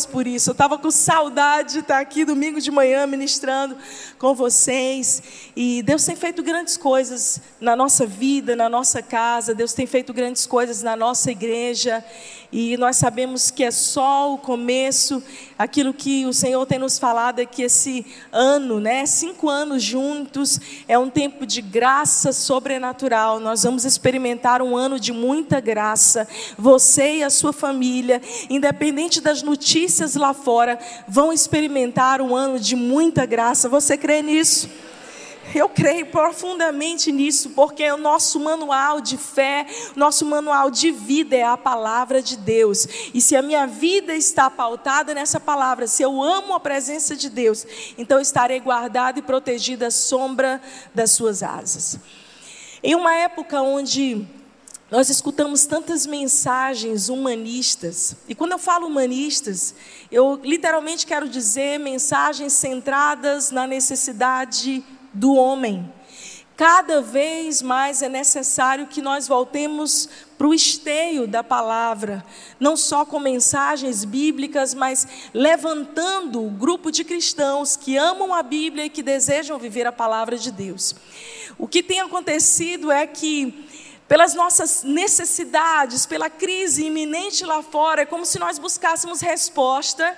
Deus por isso. Eu estava com saudade de estar aqui domingo de manhã ministrando com vocês. E Deus tem feito grandes coisas na nossa vida, na nossa casa. Deus tem feito grandes coisas na nossa igreja. E nós sabemos que é só o começo. Aquilo que o Senhor tem nos falado é que esse ano, né, cinco anos juntos, é um tempo de graça sobrenatural. Nós vamos experimentar um ano de muita graça. Você e a sua família, independente das notícias lá fora, vão experimentar um ano de muita graça. Você crê nisso? Eu creio profundamente nisso, porque o nosso manual de fé, nosso manual de vida é a palavra de Deus. E se a minha vida está pautada nessa palavra, se eu amo a presença de Deus, então estarei guardado e protegido à sombra das suas asas. Em uma época onde nós escutamos tantas mensagens humanistas, e quando eu falo humanistas, eu literalmente quero dizer mensagens centradas na necessidade do homem. Cada vez mais é necessário que nós voltemos para o esteio da palavra, não só com mensagens bíblicas, mas levantando o grupo de cristãos que amam a Bíblia e que desejam viver a palavra de Deus. O que tem acontecido é que pelas nossas necessidades, pela crise iminente lá fora, é como se nós buscássemos resposta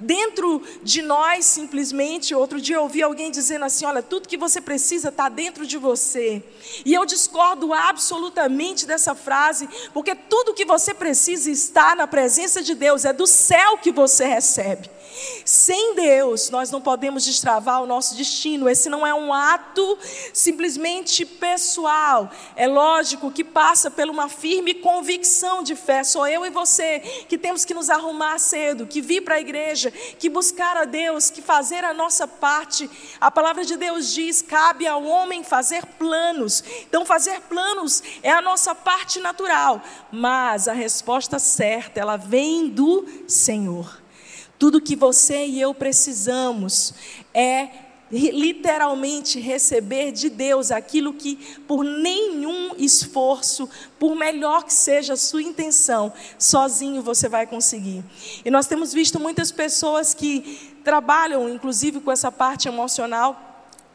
dentro de nós, simplesmente. Outro dia eu ouvi alguém dizendo assim: olha, tudo que você precisa está dentro de você. E eu discordo absolutamente dessa frase, porque tudo que você precisa está na presença de Deus, é do céu que você recebe. Sem Deus, nós não podemos destravar o nosso destino. Esse não é um ato simplesmente pessoal. É lógico que passa por uma firme convicção de fé. Sou eu e você que temos que nos arrumar cedo, que vir para a igreja, que buscar a Deus, que fazer a nossa parte. A palavra de Deus diz: cabe ao homem fazer planos. Então, fazer planos é a nossa parte natural, mas a resposta certa, ela vem do Senhor. Tudo que você e eu precisamos é literalmente receber de Deus aquilo que, por nenhum esforço, por melhor que seja a sua intenção, sozinho você vai conseguir. E nós temos visto muitas pessoas que trabalham, inclusive, com essa parte emocional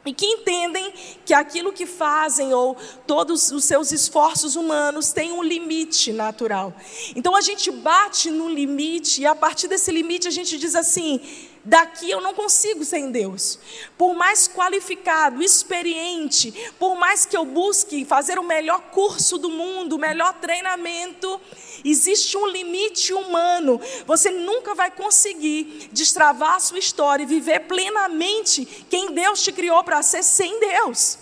e que entendem que aquilo que fazem ou todos os seus esforços humanos têm um limite natural. Então a gente bate no limite e a partir desse limite a gente diz assim: daqui eu não consigo sem Deus. Por mais qualificado, experiente, por mais que eu busque fazer o melhor curso do mundo, o melhor treinamento, Existe um limite humano. Você nunca vai conseguir destravar a sua história e viver plenamente quem Deus te criou para ser sem Deus.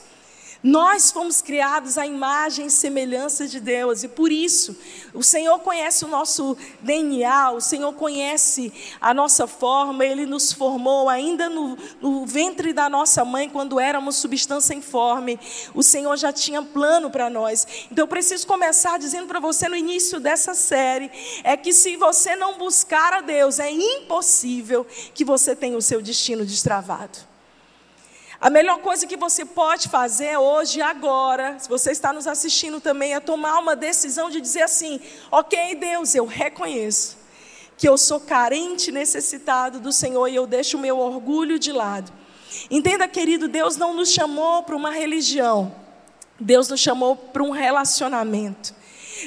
Nós fomos criados à imagem e semelhança de Deus, e por isso o Senhor conhece o nosso DNA, o Senhor conhece a nossa forma, Ele nos formou ainda no, no ventre da nossa mãe, quando éramos substância informe. O Senhor já tinha plano para nós. Então eu preciso começar dizendo para você no início dessa série: é que se você não buscar a Deus, é impossível que você tenha o seu destino destravado. A melhor coisa que você pode fazer hoje, agora, se você está nos assistindo também, é tomar uma decisão de dizer assim: ok, Deus, eu reconheço que eu sou carente, necessitado do Senhor e eu deixo o meu orgulho de lado. Entenda, querido, Deus não nos chamou para uma religião, Deus nos chamou para um relacionamento.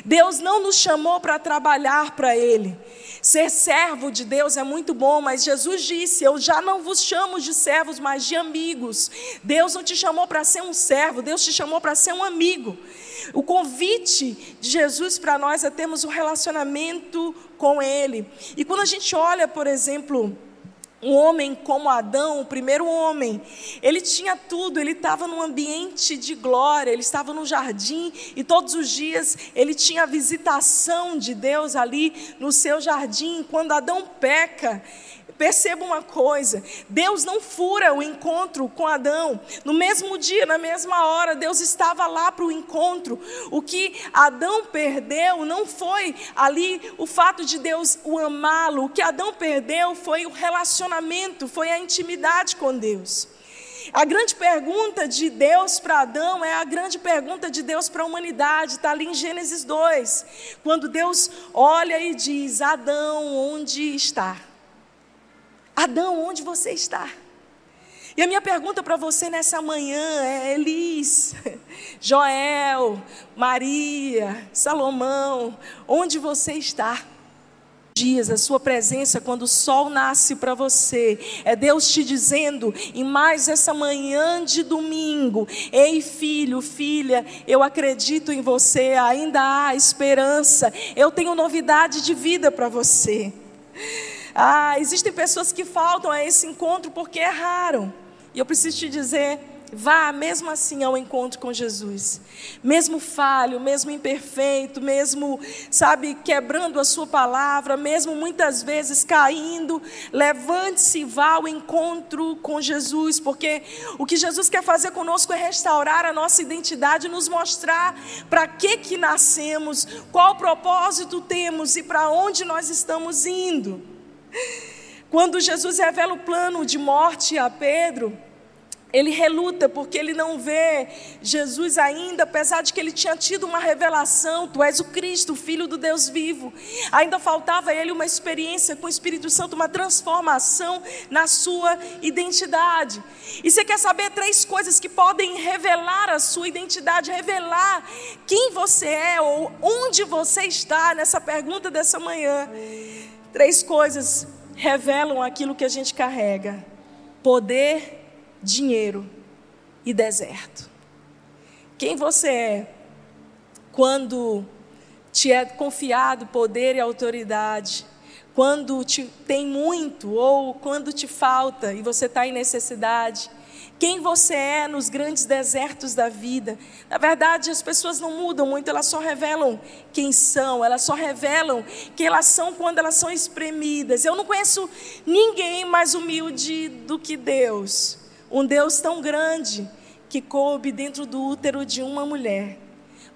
Deus não nos chamou para trabalhar para Ele. Ser servo de Deus é muito bom, mas Jesus disse: Eu já não vos chamo de servos, mas de amigos. Deus não te chamou para ser um servo, Deus te chamou para ser um amigo. O convite de Jesus para nós é termos um relacionamento com Ele. E quando a gente olha, por exemplo, um homem como Adão, o primeiro homem, ele tinha tudo, ele estava num ambiente de glória, ele estava no jardim e todos os dias ele tinha a visitação de Deus ali no seu jardim. Quando Adão peca, Perceba uma coisa: Deus não fura o encontro com Adão. No mesmo dia, na mesma hora, Deus estava lá para o encontro. O que Adão perdeu não foi ali o fato de Deus o amá-lo. O que Adão perdeu foi o relacionamento, foi a intimidade com Deus. A grande pergunta de Deus para Adão é a grande pergunta de Deus para a humanidade, está ali em Gênesis 2, quando Deus olha e diz: Adão, onde está? Adão, onde você está? E a minha pergunta para você nessa manhã é: Elis, Joel, Maria, Salomão, onde você está? dias, a sua presença quando o sol nasce para você. É Deus te dizendo, em mais essa manhã de domingo: Ei, filho, filha, eu acredito em você, ainda há esperança. Eu tenho novidade de vida para você. Ah, existem pessoas que faltam a esse encontro porque erraram. E eu preciso te dizer, Vá mesmo assim ao encontro com Jesus. Mesmo falho, mesmo imperfeito, mesmo, sabe, quebrando a sua palavra, mesmo muitas vezes caindo, levante-se e vá ao encontro com Jesus, porque o que Jesus quer fazer conosco é restaurar a nossa identidade, nos mostrar para que que nascemos, qual propósito temos e para onde nós estamos indo. Quando Jesus revela o plano de morte a Pedro, ele reluta porque ele não vê Jesus ainda, apesar de que ele tinha tido uma revelação: Tu és o Cristo, o Filho do Deus vivo. Ainda faltava a ele uma experiência com o Espírito Santo, uma transformação na sua identidade. E você quer saber três coisas que podem revelar a sua identidade, revelar quem você é ou onde você está nessa pergunta dessa manhã. Três coisas revelam aquilo que a gente carrega: poder, dinheiro e deserto. Quem você é quando te é confiado poder e autoridade, quando te tem muito ou quando te falta e você está em necessidade, quem você é nos grandes desertos da vida. Na verdade, as pessoas não mudam muito, elas só revelam quem são, elas só revelam quem elas são quando elas são espremidas. Eu não conheço ninguém mais humilde do que Deus. Um Deus tão grande que coube dentro do útero de uma mulher.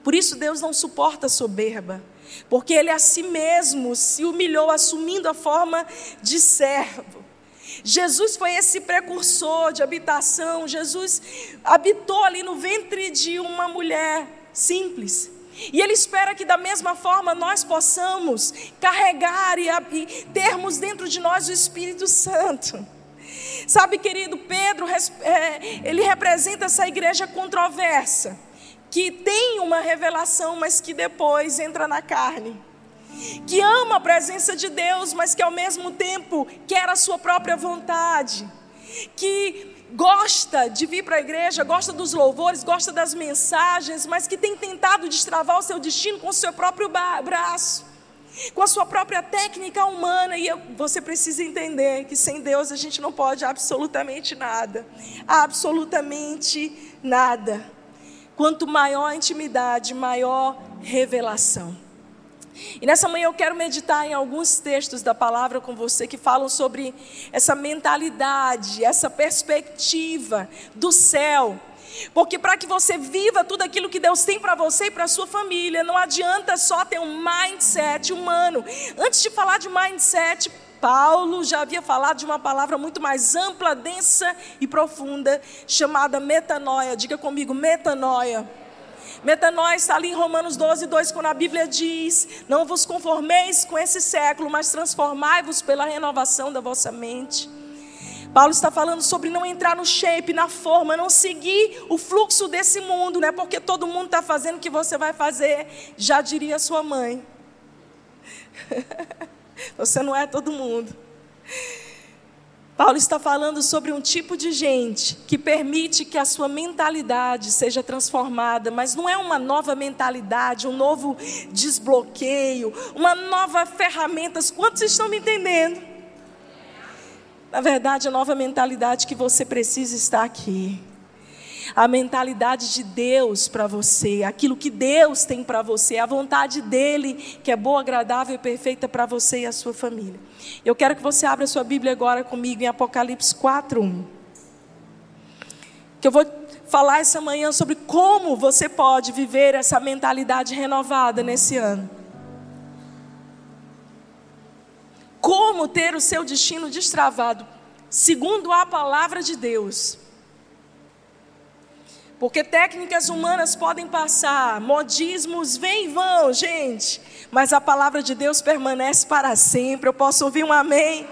Por isso Deus não suporta soberba, porque ele a si mesmo se humilhou assumindo a forma de servo. Jesus foi esse precursor de habitação. Jesus habitou ali no ventre de uma mulher simples. E Ele espera que, da mesma forma, nós possamos carregar e, e termos dentro de nós o Espírito Santo. Sabe, querido, Pedro, é, ele representa essa igreja controversa, que tem uma revelação, mas que depois entra na carne. Que ama a presença de Deus, mas que ao mesmo tempo quer a sua própria vontade. Que gosta de vir para a igreja, gosta dos louvores, gosta das mensagens, mas que tem tentado destravar o seu destino com o seu próprio braço com a sua própria técnica humana, e você precisa entender que sem Deus a gente não pode absolutamente nada. Absolutamente nada. Quanto maior a intimidade, maior revelação. E nessa manhã eu quero meditar em alguns textos da palavra com você que falam sobre essa mentalidade, essa perspectiva do céu porque para que você viva tudo aquilo que Deus tem para você e para sua família, não adianta só ter um mindset humano. Antes de falar de mindset, Paulo já havia falado de uma palavra muito mais ampla, densa e profunda, chamada metanoia. Diga comigo, metanoia. Metanoia está ali em Romanos 12, 2, quando a Bíblia diz: Não vos conformeis com esse século, mas transformai-vos pela renovação da vossa mente. Paulo está falando sobre não entrar no shape, na forma, não seguir o fluxo desse mundo, não é porque todo mundo está fazendo o que você vai fazer, já diria sua mãe. você não é todo mundo. Paulo está falando sobre um tipo de gente que permite que a sua mentalidade seja transformada, mas não é uma nova mentalidade, um novo desbloqueio, uma nova ferramenta. Quantos estão me entendendo? Na verdade, a nova mentalidade que você precisa está aqui. A mentalidade de Deus para você, aquilo que Deus tem para você, a vontade dele, que é boa, agradável e perfeita para você e a sua família. Eu quero que você abra sua Bíblia agora comigo em Apocalipse 4:1. Que eu vou falar essa manhã sobre como você pode viver essa mentalidade renovada nesse ano. como ter o seu destino destravado, segundo a palavra de Deus. Porque técnicas humanas podem passar, modismos vêm e vão, gente, mas a palavra de Deus permanece para sempre. Eu posso ouvir um amém?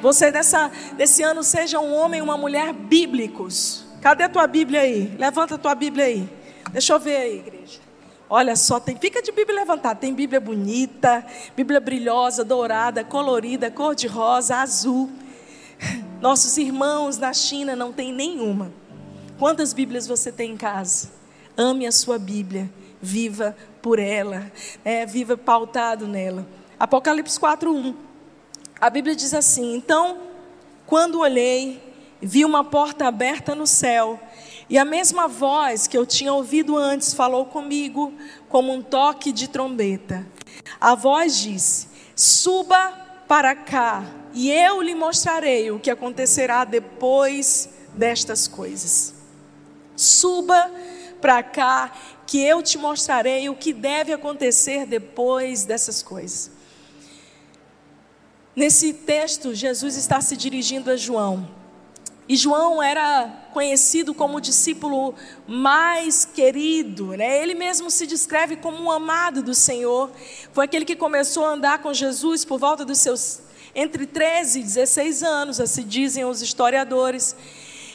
você dessa, desse ano seja um homem e uma mulher bíblicos. Cadê a tua Bíblia aí? Levanta a tua Bíblia aí. Deixa eu ver aí, igreja. Olha só, tem, fica de Bíblia levantada. Tem Bíblia bonita, Bíblia brilhosa, dourada, colorida, cor-de-rosa, azul. Nossos irmãos na China não tem nenhuma. Quantas Bíblias você tem em casa? Ame a sua Bíblia, viva por ela, é, viva pautado nela. Apocalipse 4:1. A Bíblia diz assim: Então, quando olhei, vi uma porta aberta no céu, e a mesma voz que eu tinha ouvido antes falou comigo como um toque de trombeta. A voz disse: Suba para cá, e eu lhe mostrarei o que acontecerá depois destas coisas. Suba para cá, que eu te mostrarei o que deve acontecer depois dessas coisas. Nesse texto, Jesus está se dirigindo a João. E João era conhecido como o discípulo mais querido, né? Ele mesmo se descreve como um amado do Senhor. Foi aquele que começou a andar com Jesus por volta dos seus entre 13 e 16 anos, assim dizem os historiadores.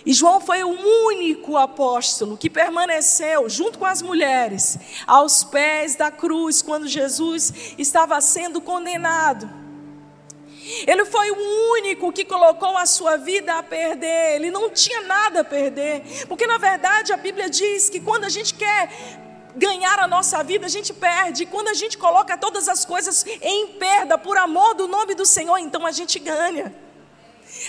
E João foi o único apóstolo que permaneceu junto com as mulheres aos pés da cruz quando Jesus estava sendo condenado. Ele foi o único que colocou a sua vida a perder. Ele não tinha nada a perder. Porque na verdade a Bíblia diz que quando a gente quer ganhar a nossa vida, a gente perde. Quando a gente coloca todas as coisas em perda por amor do nome do Senhor, então a gente ganha.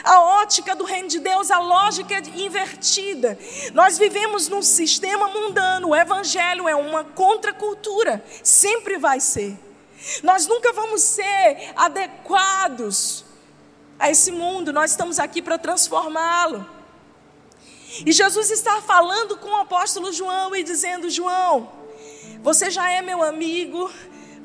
A ótica do reino de Deus, a lógica é invertida. Nós vivemos num sistema mundano. O evangelho é uma contracultura, sempre vai ser. Nós nunca vamos ser adequados a esse mundo, nós estamos aqui para transformá-lo. E Jesus está falando com o apóstolo João e dizendo: João, você já é meu amigo,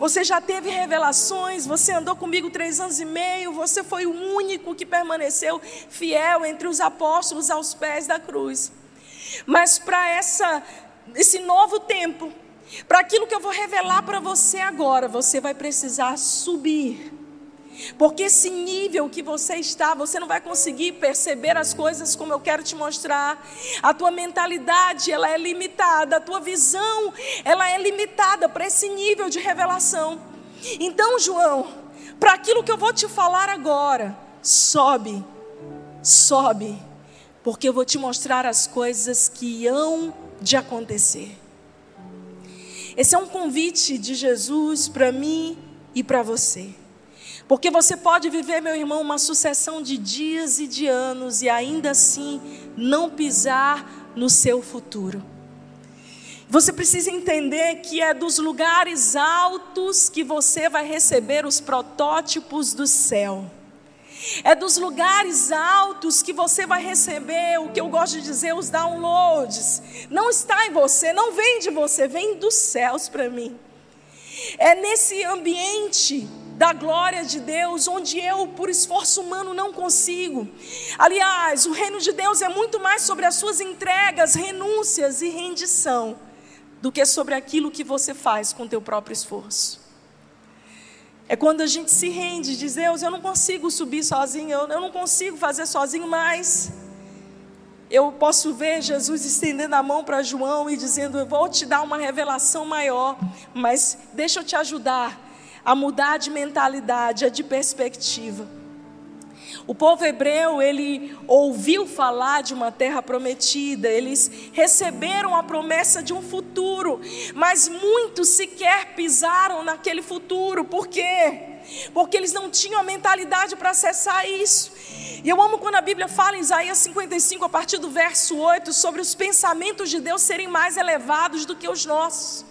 você já teve revelações, você andou comigo três anos e meio, você foi o único que permaneceu fiel entre os apóstolos aos pés da cruz. Mas para esse novo tempo, para aquilo que eu vou revelar para você agora, você vai precisar subir. Porque esse nível que você está, você não vai conseguir perceber as coisas como eu quero te mostrar. A tua mentalidade, ela é limitada, a tua visão, ela é limitada para esse nível de revelação. Então, João, para aquilo que eu vou te falar agora, sobe. Sobe, porque eu vou te mostrar as coisas que hão de acontecer. Esse é um convite de Jesus para mim e para você. Porque você pode viver, meu irmão, uma sucessão de dias e de anos e ainda assim não pisar no seu futuro. Você precisa entender que é dos lugares altos que você vai receber os protótipos do céu. É dos lugares altos que você vai receber o que eu gosto de dizer, os downloads. Não está em você, não vem de você, vem dos céus para mim. É nesse ambiente da glória de Deus, onde eu, por esforço humano, não consigo. Aliás, o reino de Deus é muito mais sobre as suas entregas, renúncias e rendição, do que sobre aquilo que você faz com teu próprio esforço. É quando a gente se rende, diz: Deus, eu não consigo subir sozinho, eu, não consigo fazer sozinho mais. Eu posso ver Jesus estendendo a mão para João e dizendo: Eu vou te dar uma revelação maior, mas deixa eu te ajudar a mudar de mentalidade, a de perspectiva. O povo hebreu, ele ouviu falar de uma terra prometida, eles receberam a promessa de um futuro, mas muitos sequer pisaram naquele futuro, por quê? Porque eles não tinham a mentalidade para acessar isso. E eu amo quando a Bíblia fala em Isaías 55, a partir do verso 8, sobre os pensamentos de Deus serem mais elevados do que os nossos.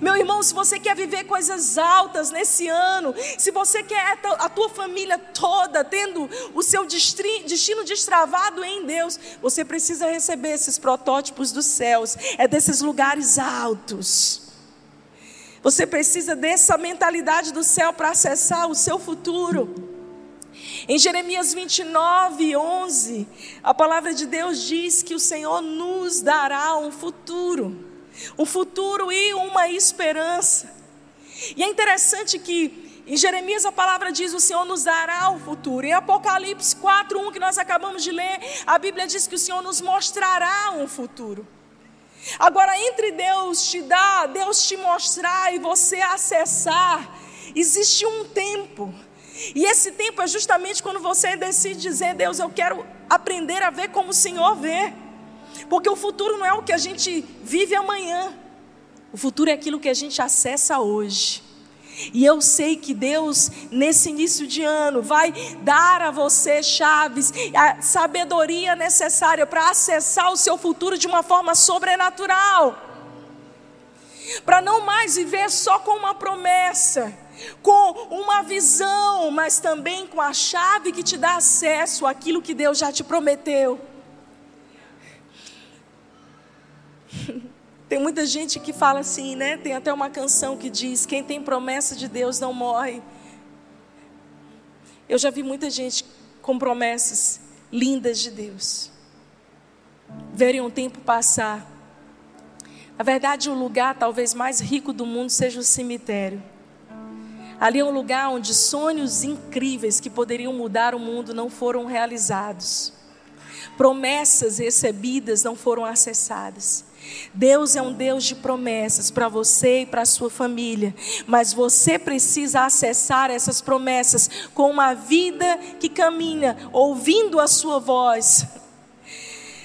Meu irmão, se você quer viver coisas altas nesse ano, se você quer a tua família toda tendo o seu destino destravado em Deus, você precisa receber esses protótipos dos céus, é desses lugares altos. Você precisa dessa mentalidade do céu para acessar o seu futuro. Em Jeremias 29, 11, a palavra de Deus diz que o Senhor nos dará um futuro um futuro e uma esperança. E é interessante que Em Jeremias a palavra diz: o Senhor nos dará o futuro. Em Apocalipse 4:1 que nós acabamos de ler, a Bíblia diz que o Senhor nos mostrará um futuro. Agora entre Deus te dar, Deus te mostrar e você acessar, existe um tempo. E esse tempo é justamente quando você decide dizer: Deus, eu quero aprender a ver como o Senhor vê. Porque o futuro não é o que a gente vive amanhã, o futuro é aquilo que a gente acessa hoje. E eu sei que Deus, nesse início de ano, vai dar a você chaves, a sabedoria necessária para acessar o seu futuro de uma forma sobrenatural. Para não mais viver só com uma promessa, com uma visão, mas também com a chave que te dá acesso àquilo que Deus já te prometeu. Tem muita gente que fala assim, né? Tem até uma canção que diz: Quem tem promessa de Deus não morre. Eu já vi muita gente com promessas lindas de Deus. Verem um tempo passar. Na verdade, o lugar talvez mais rico do mundo seja o cemitério. Ali é um lugar onde sonhos incríveis que poderiam mudar o mundo não foram realizados. Promessas recebidas não foram acessadas. Deus é um Deus de promessas para você e para a sua família, mas você precisa acessar essas promessas com uma vida que caminha ouvindo a sua voz.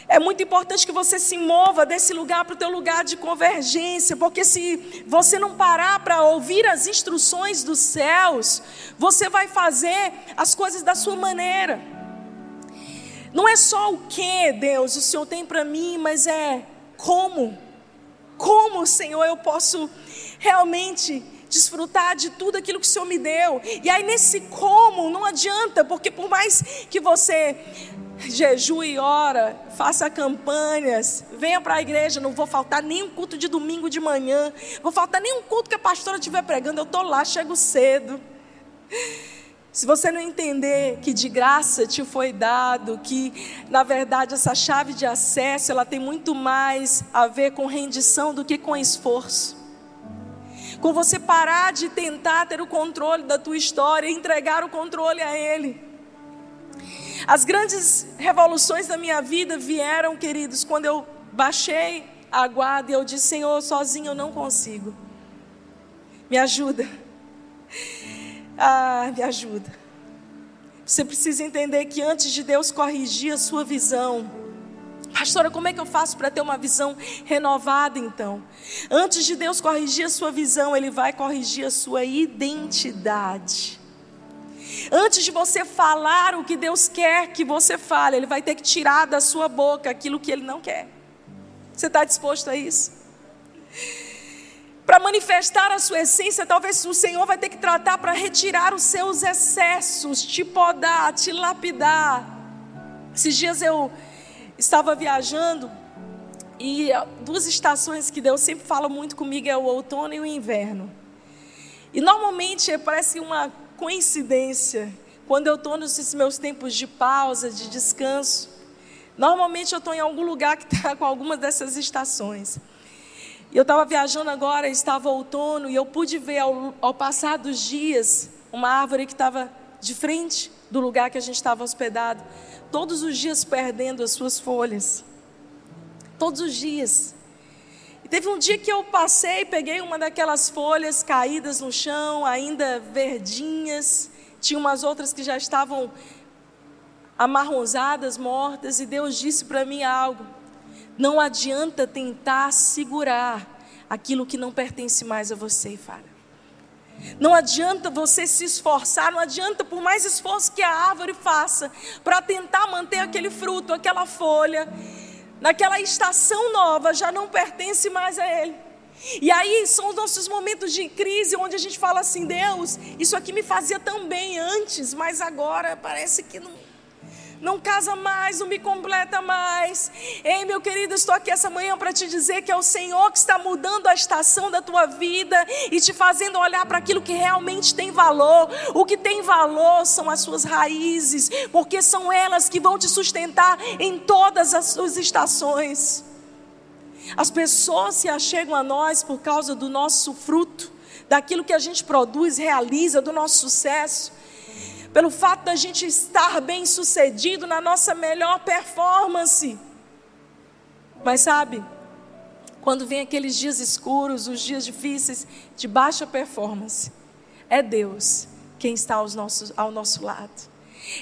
É muito importante que você se mova desse lugar para o teu lugar de convergência, porque se você não parar para ouvir as instruções dos céus, você vai fazer as coisas da sua maneira. Não é só o que Deus o Senhor tem para mim, mas é como? Como, Senhor, eu posso realmente desfrutar de tudo aquilo que o Senhor me deu? E aí, nesse como, não adianta, porque por mais que você jejue e ora, faça campanhas, venha para a igreja, não vou faltar nenhum culto de domingo de manhã, vou faltar nenhum culto que a pastora estiver pregando, eu estou lá, chego cedo. Se você não entender que de graça te foi dado, que na verdade essa chave de acesso, ela tem muito mais a ver com rendição do que com esforço. Com você parar de tentar ter o controle da tua história e entregar o controle a ele. As grandes revoluções da minha vida vieram, queridos, quando eu baixei a guarda e eu disse: Senhor, sozinho eu não consigo. Me ajuda. Ah, me ajuda. Você precisa entender que antes de Deus corrigir a sua visão, Pastora, como é que eu faço para ter uma visão renovada então? Antes de Deus corrigir a sua visão, Ele vai corrigir a sua identidade. Antes de você falar o que Deus quer que você fale, Ele vai ter que tirar da sua boca aquilo que Ele não quer. Você está disposto a isso? Para manifestar a sua essência, talvez o Senhor vai ter que tratar para retirar os seus excessos, te podar, te lapidar. Esses dias eu estava viajando e duas estações que Deus sempre fala muito comigo é o outono e o inverno. E normalmente parece uma coincidência quando eu estou nesses meus tempos de pausa, de descanso. Normalmente eu estou em algum lugar que está com alguma dessas estações. Eu estava viajando agora, estava outono, e eu pude ver ao, ao passar dos dias uma árvore que estava de frente do lugar que a gente estava hospedado, todos os dias perdendo as suas folhas. Todos os dias. E teve um dia que eu passei, peguei uma daquelas folhas caídas no chão, ainda verdinhas, tinha umas outras que já estavam amarronzadas, mortas, e Deus disse para mim algo. Não adianta tentar segurar aquilo que não pertence mais a você, Fara. Não adianta você se esforçar, não adianta, por mais esforço que a árvore faça, para tentar manter aquele fruto, aquela folha, naquela estação nova, já não pertence mais a ele. E aí são os nossos momentos de crise, onde a gente fala assim: Deus, isso aqui me fazia tão bem antes, mas agora parece que não não casa mais, não me completa mais. Ei, meu querido, estou aqui essa manhã para te dizer que é o Senhor que está mudando a estação da tua vida e te fazendo olhar para aquilo que realmente tem valor. O que tem valor são as suas raízes, porque são elas que vão te sustentar em todas as suas estações. As pessoas se achegam a nós por causa do nosso fruto daquilo que a gente produz, realiza, do nosso sucesso, pelo fato da gente estar bem sucedido na nossa melhor performance. Mas sabe, quando vem aqueles dias escuros, os dias difíceis, de baixa performance, é Deus quem está aos nossos, ao nosso lado.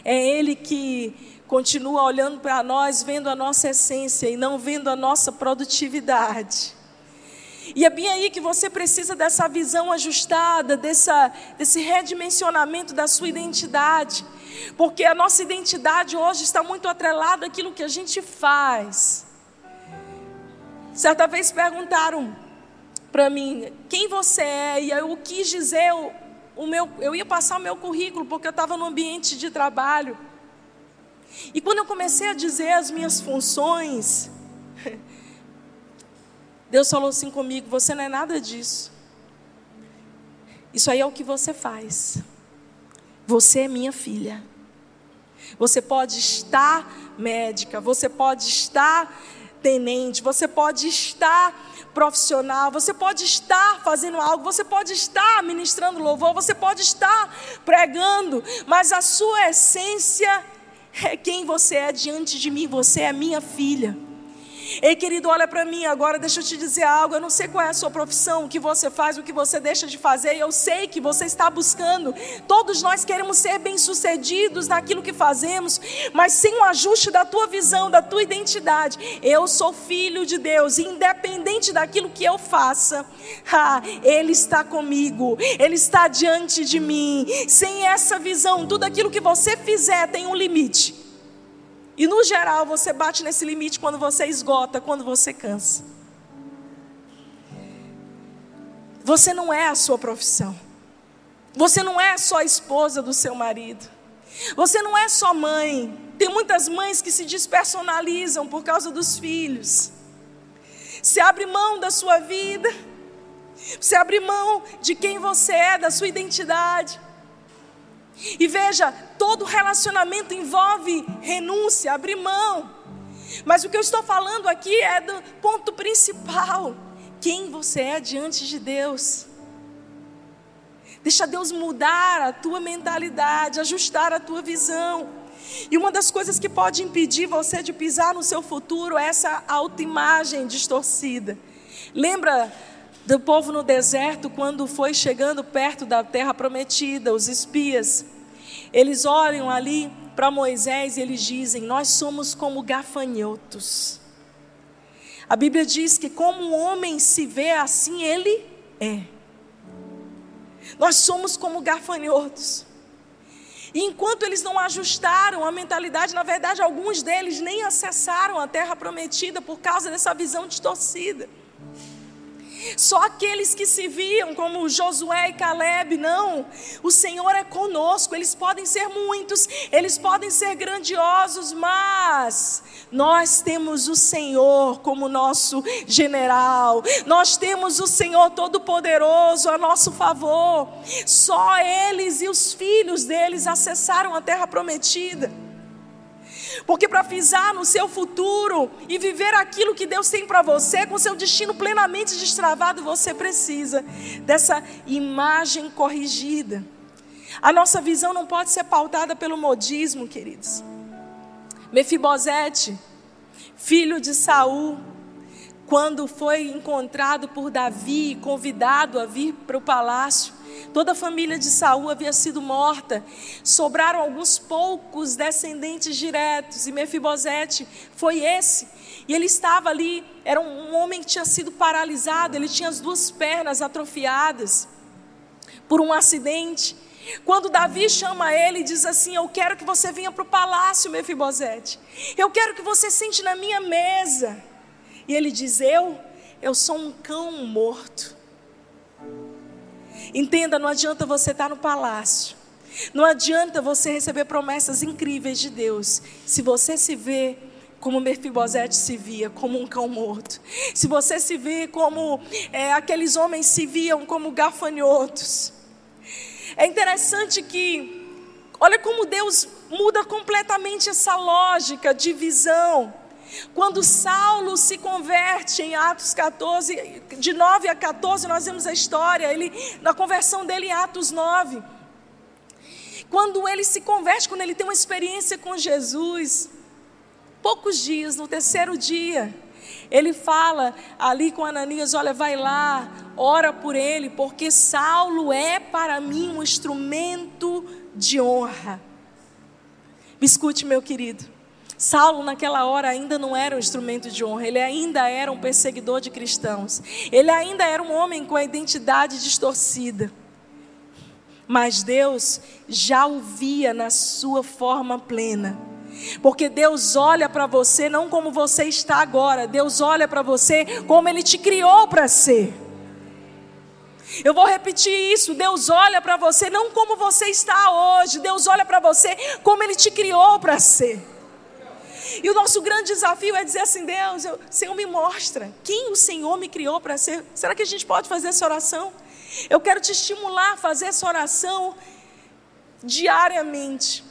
É Ele que continua olhando para nós, vendo a nossa essência e não vendo a nossa produtividade. E é bem aí que você precisa dessa visão ajustada, dessa, desse redimensionamento da sua identidade. Porque a nossa identidade hoje está muito atrelada àquilo que a gente faz. Certa vez perguntaram para mim quem você é, e eu quis dizer o, o meu, eu ia passar o meu currículo, porque eu estava no ambiente de trabalho. E quando eu comecei a dizer as minhas funções, Deus falou assim comigo: você não é nada disso. Isso aí é o que você faz. Você é minha filha. Você pode estar médica, você pode estar tenente, você pode estar profissional, você pode estar fazendo algo, você pode estar ministrando louvor, você pode estar pregando, mas a sua essência é quem você é diante de mim, você é minha filha. Ei, querido, olha para mim agora, deixa eu te dizer algo. Eu não sei qual é a sua profissão, o que você faz, o que você deixa de fazer. Eu sei que você está buscando. Todos nós queremos ser bem-sucedidos naquilo que fazemos, mas sem o ajuste da tua visão, da tua identidade. Eu sou filho de Deus, independente daquilo que eu faça, Ele está comigo, Ele está diante de mim. Sem essa visão, tudo aquilo que você fizer tem um limite. E no geral, você bate nesse limite quando você esgota, quando você cansa. Você não é a sua profissão. Você não é só esposa do seu marido. Você não é só mãe. Tem muitas mães que se despersonalizam por causa dos filhos. Você abre mão da sua vida. Você abre mão de quem você é, da sua identidade. E veja, todo relacionamento envolve renúncia, abrir mão. Mas o que eu estou falando aqui é do ponto principal: quem você é diante de Deus. Deixa Deus mudar a tua mentalidade, ajustar a tua visão. E uma das coisas que pode impedir você de pisar no seu futuro é essa autoimagem distorcida. Lembra do povo no deserto, quando foi chegando perto da terra prometida, os espias, eles olham ali para Moisés e eles dizem: Nós somos como gafanhotos. A Bíblia diz que, como o homem se vê assim, ele é. Nós somos como gafanhotos. E enquanto eles não ajustaram a mentalidade, na verdade, alguns deles nem acessaram a terra prometida por causa dessa visão distorcida. Só aqueles que se viam como Josué e Caleb, não. O Senhor é conosco. Eles podem ser muitos, eles podem ser grandiosos, mas nós temos o Senhor como nosso general. Nós temos o Senhor todo-poderoso a nosso favor. Só eles e os filhos deles acessaram a terra prometida. Porque para pisar no seu futuro e viver aquilo que Deus tem para você, com seu destino plenamente destravado, você precisa dessa imagem corrigida. A nossa visão não pode ser pautada pelo modismo, queridos. Mefibosete, filho de Saul, quando foi encontrado por Davi e convidado a vir para o palácio, Toda a família de Saul havia sido morta. Sobraram alguns poucos descendentes diretos. E Mefibosete foi esse. E ele estava ali, era um homem que tinha sido paralisado, ele tinha as duas pernas atrofiadas por um acidente. Quando Davi chama ele e diz assim: Eu quero que você venha para o palácio, Mefibosete. Eu quero que você sente na minha mesa. E ele diz: Eu, eu sou um cão morto. Entenda, não adianta você estar no palácio. Não adianta você receber promessas incríveis de Deus se você se vê como Mefibosete se via, como um cão morto. Se você se vê como é, aqueles homens se viam como gafanhotos. É interessante que, olha como Deus muda completamente essa lógica de visão. Quando Saulo se converte em Atos 14, de 9 a 14, nós vemos a história, ele, na conversão dele em Atos 9. Quando ele se converte, quando ele tem uma experiência com Jesus, poucos dias, no terceiro dia, ele fala ali com Ananias: Olha, vai lá, ora por ele, porque Saulo é para mim um instrumento de honra. Me escute, meu querido. Saulo, naquela hora, ainda não era um instrumento de honra, ele ainda era um perseguidor de cristãos, ele ainda era um homem com a identidade distorcida. Mas Deus já o via na sua forma plena. Porque Deus olha para você não como você está agora, Deus olha para você como Ele te criou para ser. Eu vou repetir isso: Deus olha para você não como você está hoje, Deus olha para você como Ele te criou para ser. E o nosso grande desafio é dizer assim: Deus, eu, Senhor, me mostra quem o Senhor me criou para ser. Será que a gente pode fazer essa oração? Eu quero te estimular a fazer essa oração diariamente.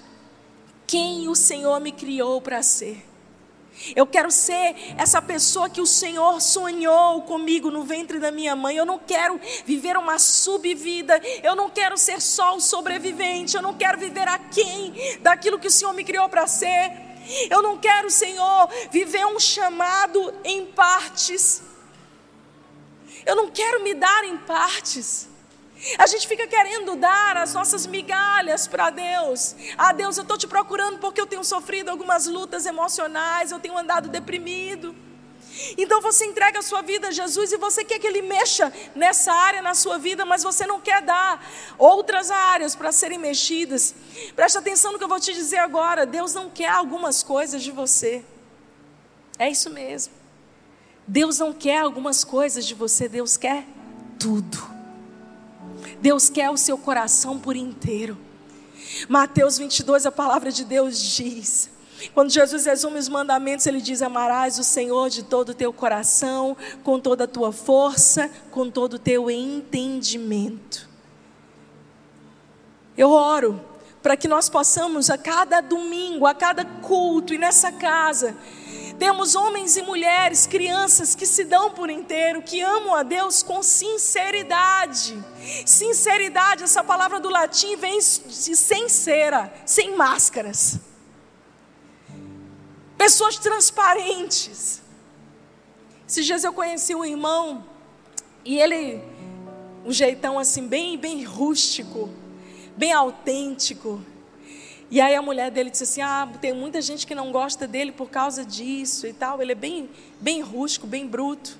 Quem o Senhor me criou para ser? Eu quero ser essa pessoa que o Senhor sonhou comigo no ventre da minha mãe. Eu não quero viver uma subvida. Eu não quero ser só o sobrevivente. Eu não quero viver aquém daquilo que o Senhor me criou para ser. Eu não quero, Senhor, viver um chamado em partes. Eu não quero me dar em partes. A gente fica querendo dar as nossas migalhas para Deus. Ah, Deus, eu estou te procurando porque eu tenho sofrido algumas lutas emocionais, eu tenho andado deprimido. Então você entrega a sua vida a Jesus e você quer que Ele mexa nessa área na sua vida, mas você não quer dar outras áreas para serem mexidas. Presta atenção no que eu vou te dizer agora. Deus não quer algumas coisas de você. É isso mesmo. Deus não quer algumas coisas de você, Deus quer tudo. Deus quer o seu coração por inteiro. Mateus 22, a palavra de Deus diz. Quando Jesus resume os mandamentos, ele diz: Amarás o Senhor de todo o teu coração, com toda a tua força, com todo o teu entendimento. Eu oro para que nós possamos, a cada domingo, a cada culto e nessa casa, temos homens e mulheres, crianças que se dão por inteiro, que amam a Deus com sinceridade. Sinceridade, essa palavra do latim vem de sem cera, sem máscaras. Pessoas transparentes. Esses dias eu conheci um irmão e ele, um jeitão assim, bem, bem rústico, bem autêntico. E aí a mulher dele disse assim: Ah, tem muita gente que não gosta dele por causa disso e tal. Ele é bem, bem rústico, bem bruto.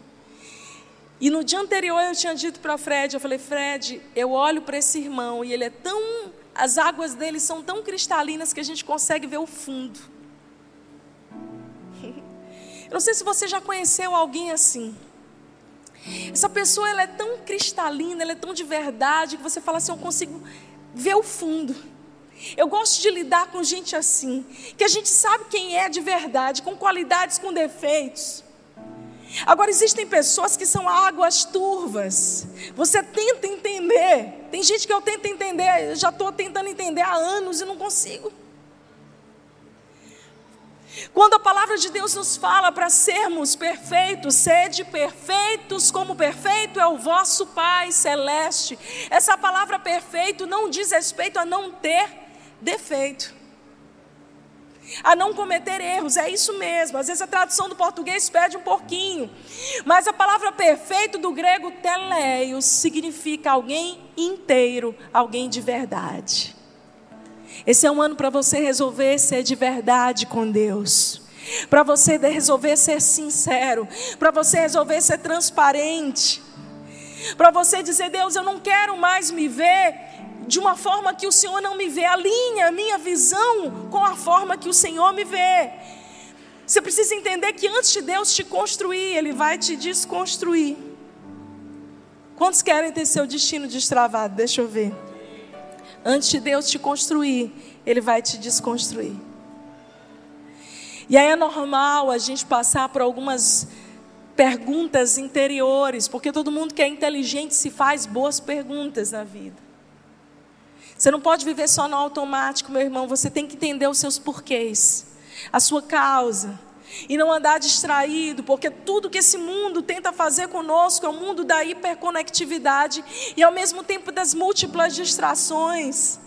E no dia anterior eu tinha dito para Fred, eu falei, Fred, eu olho para esse irmão e ele é tão, as águas dele são tão cristalinas que a gente consegue ver o fundo. Eu não sei se você já conheceu alguém assim. Essa pessoa ela é tão cristalina, ela é tão de verdade que você fala assim, eu consigo ver o fundo. Eu gosto de lidar com gente assim, que a gente sabe quem é de verdade, com qualidades, com defeitos. Agora existem pessoas que são águas turvas. Você tenta entender. Tem gente que eu tento entender, eu já estou tentando entender há anos e não consigo. Quando a palavra de Deus nos fala para sermos perfeitos, sede perfeitos, como perfeito é o vosso Pai celeste. Essa palavra perfeito não diz respeito a não ter defeito. A não cometer erros, é isso mesmo. Às vezes a tradução do português pede um pouquinho. Mas a palavra perfeito do grego teleios significa alguém inteiro, alguém de verdade. Esse é um ano para você resolver ser de verdade com Deus. Para você resolver ser sincero, para você resolver ser transparente, para você dizer: Deus, eu não quero mais me ver de uma forma que o Senhor não me vê. Alinha a minha visão com a forma que o Senhor me vê. Você precisa entender que antes de Deus te construir, Ele vai te desconstruir. Quantos querem ter seu destino destravado? Deixa eu ver. Antes de Deus te construir, Ele vai te desconstruir. E aí é normal a gente passar por algumas perguntas interiores, porque todo mundo que é inteligente se faz boas perguntas na vida. Você não pode viver só no automático, meu irmão. Você tem que entender os seus porquês, a sua causa. E não andar distraído, porque tudo que esse mundo tenta fazer conosco é o mundo da hiperconectividade e ao mesmo tempo das múltiplas distrações.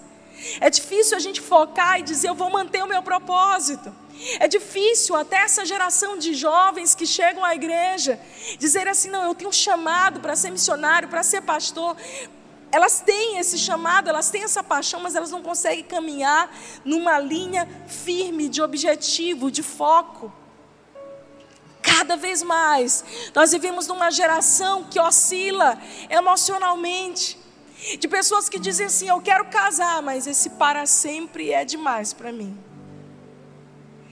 É difícil a gente focar e dizer eu vou manter o meu propósito. É difícil até essa geração de jovens que chegam à igreja dizer assim: não, eu tenho um chamado para ser missionário, para ser pastor. Elas têm esse chamado, elas têm essa paixão, mas elas não conseguem caminhar numa linha firme de objetivo, de foco. Cada vez mais, nós vivemos numa geração que oscila emocionalmente, de pessoas que dizem assim: Eu quero casar, mas esse para sempre é demais para mim.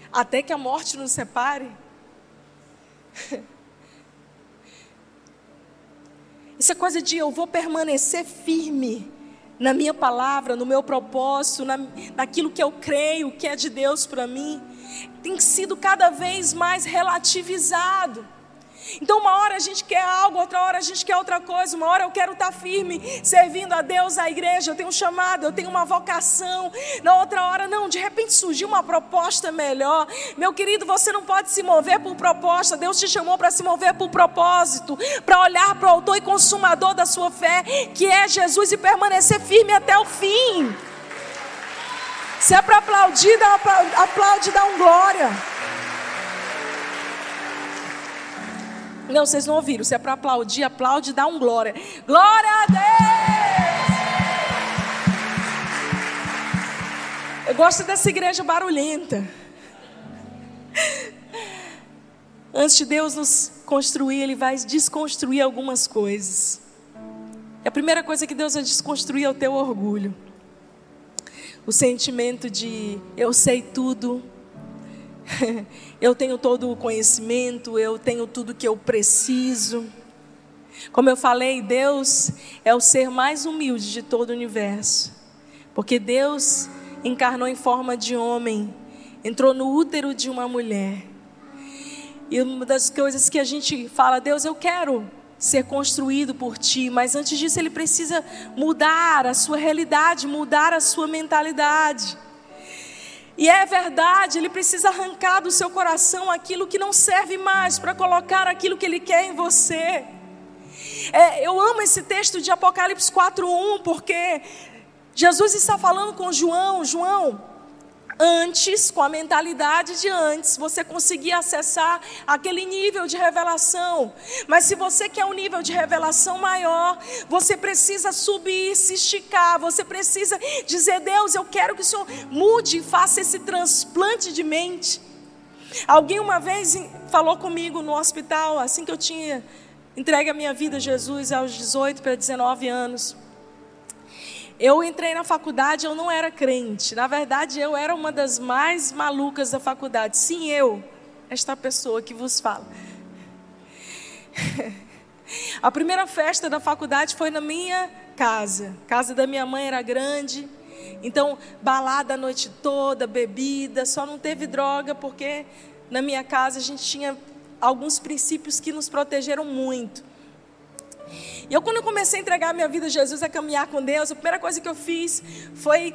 Até que a morte nos separe. Essa coisa de eu vou permanecer firme na minha palavra, no meu propósito, na, naquilo que eu creio que é de Deus para mim tem sido cada vez mais relativizado. Então, uma hora a gente quer algo, outra hora a gente quer outra coisa. Uma hora eu quero estar firme, servindo a Deus, a igreja. Eu tenho um chamado, eu tenho uma vocação. Na outra hora, não, de repente surgiu uma proposta melhor. Meu querido, você não pode se mover por proposta. Deus te chamou para se mover por propósito, para olhar para o autor e consumador da sua fé, que é Jesus, e permanecer firme até o fim. Se é para aplaudir, dá, aplaude, dá um glória. Não, vocês não ouviram. Se é para aplaudir, aplaude, dá um glória. Glória a Deus! Eu gosto dessa igreja barulhenta. Antes de Deus nos construir, Ele vai desconstruir algumas coisas. E a primeira coisa que Deus vai desconstruir é o teu orgulho o sentimento de eu sei tudo, eu tenho todo o conhecimento, eu tenho tudo que eu preciso. Como eu falei, Deus é o ser mais humilde de todo o universo, porque Deus encarnou em forma de homem, entrou no útero de uma mulher. E uma das coisas que a gente fala, Deus, eu quero ser construído por ti, mas antes disso ele precisa mudar a sua realidade, mudar a sua mentalidade. E é verdade, ele precisa arrancar do seu coração aquilo que não serve mais para colocar aquilo que ele quer em você. É, eu amo esse texto de Apocalipse 4:1 porque Jesus está falando com João, João, Antes, com a mentalidade de antes, você conseguia acessar aquele nível de revelação. Mas se você quer um nível de revelação maior, você precisa subir, se esticar. Você precisa dizer: Deus, eu quero que o Senhor mude e faça esse transplante de mente. Alguém uma vez falou comigo no hospital, assim que eu tinha entregue a minha vida a Jesus aos 18 para 19 anos. Eu entrei na faculdade, eu não era crente. Na verdade, eu era uma das mais malucas da faculdade. Sim, eu, esta pessoa que vos fala. A primeira festa da faculdade foi na minha casa. A casa da minha mãe era grande. Então, balada a noite toda, bebida, só não teve droga porque na minha casa a gente tinha alguns princípios que nos protegeram muito. E eu, quando eu comecei a entregar minha vida a Jesus, a caminhar com Deus, a primeira coisa que eu fiz foi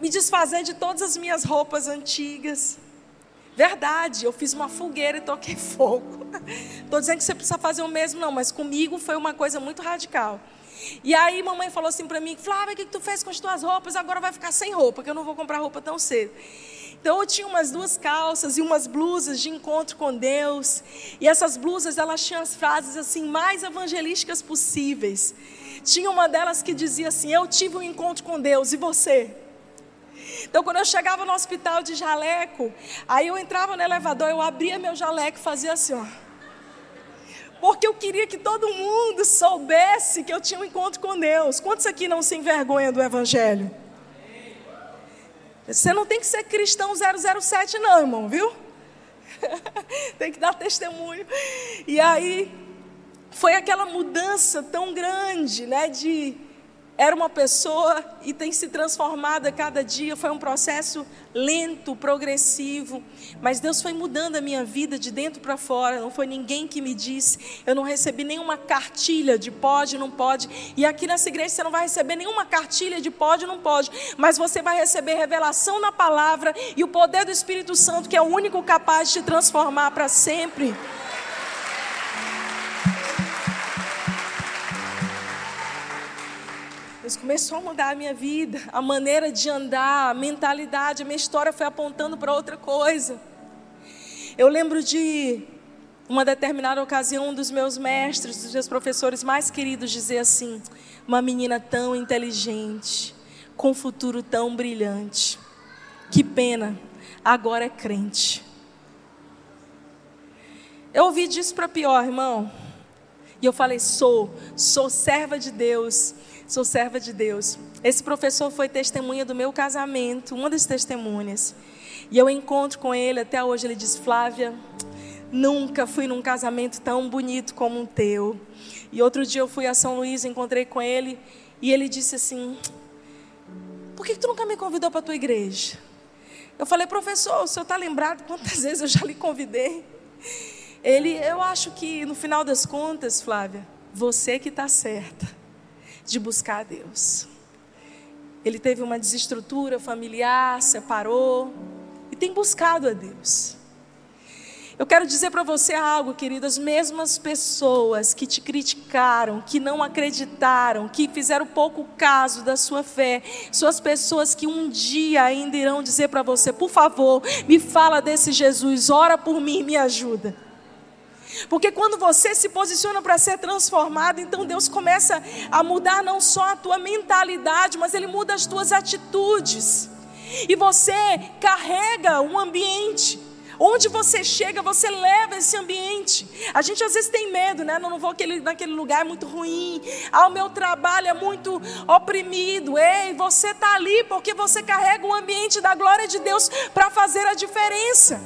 me desfazer de todas as minhas roupas antigas. Verdade, eu fiz uma fogueira e toquei fogo. Estou dizendo que você precisa fazer o mesmo, não, mas comigo foi uma coisa muito radical. E aí mamãe falou assim para mim, Flávia, o que, que tu fez com as tuas roupas? Agora vai ficar sem roupa, que eu não vou comprar roupa tão cedo. Então eu tinha umas duas calças e umas blusas de encontro com Deus. E essas blusas, elas tinham as frases assim mais evangelísticas possíveis. Tinha uma delas que dizia assim: "Eu tive um encontro com Deus e você?" Então, quando eu chegava no hospital de jaleco, aí eu entrava no elevador, eu abria meu jaleco e fazia assim, ó. Porque eu queria que todo mundo soubesse que eu tinha um encontro com Deus. Quantos aqui não se envergonham do Evangelho? Você não tem que ser cristão 007, não, irmão, viu? tem que dar testemunho. E aí, foi aquela mudança tão grande, né? De era uma pessoa e tem se transformado a cada dia. Foi um processo lento, progressivo, mas Deus foi mudando a minha vida de dentro para fora. Não foi ninguém que me disse. Eu não recebi nenhuma cartilha de pode, não pode. E aqui nessa igreja você não vai receber nenhuma cartilha de pode, não pode. Mas você vai receber revelação na palavra e o poder do Espírito Santo, que é o único capaz de te transformar para sempre. Deus começou a mudar a minha vida, a maneira de andar, a mentalidade, a minha história foi apontando para outra coisa. Eu lembro de uma determinada ocasião, um dos meus mestres, dos meus professores mais queridos, dizer assim: uma menina tão inteligente, com um futuro tão brilhante. Que pena, agora é crente. Eu ouvi disso para pior, irmão. E eu falei: sou, sou serva de Deus sou serva de Deus. Esse professor foi testemunha do meu casamento, uma das testemunhas. E eu encontro com ele até hoje. Ele diz: Flávia, nunca fui num casamento tão bonito como o teu. E outro dia eu fui a São Luís, encontrei com ele e ele disse assim: Por que tu nunca me convidou para a tua igreja? Eu falei, professor, o senhor está lembrado quantas vezes eu já lhe convidei? Ele, eu acho que no final das contas, Flávia, você que está certa de buscar a Deus. Ele teve uma desestrutura familiar, separou e tem buscado a Deus. Eu quero dizer para você algo, querido, as mesmas pessoas que te criticaram, que não acreditaram, que fizeram pouco caso da sua fé, são as pessoas que um dia ainda irão dizer para você: por favor, me fala desse Jesus, ora por mim, me ajuda. Porque quando você se posiciona para ser transformado, então Deus começa a mudar não só a tua mentalidade, mas Ele muda as tuas atitudes. E você carrega um ambiente. Onde você chega, você leva esse ambiente. A gente às vezes tem medo, né? Não, não vou aquele, naquele lugar, é muito ruim. Ah, o meu trabalho é muito oprimido. Ei, você está ali porque você carrega o ambiente da glória de Deus para fazer a diferença.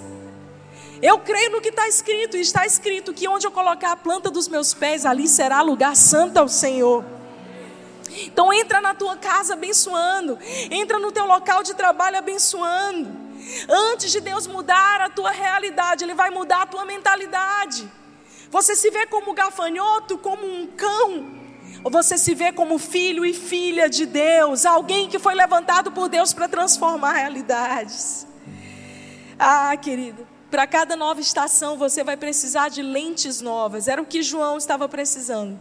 Eu creio no que está escrito, e está escrito que onde eu colocar a planta dos meus pés, ali será lugar santo ao Senhor. Então entra na tua casa abençoando, entra no teu local de trabalho abençoando. Antes de Deus mudar a tua realidade, Ele vai mudar a tua mentalidade. Você se vê como gafanhoto, como um cão, ou você se vê como filho e filha de Deus, alguém que foi levantado por Deus para transformar realidades. Ah, querido, para cada nova estação você vai precisar de lentes novas. Era o que João estava precisando.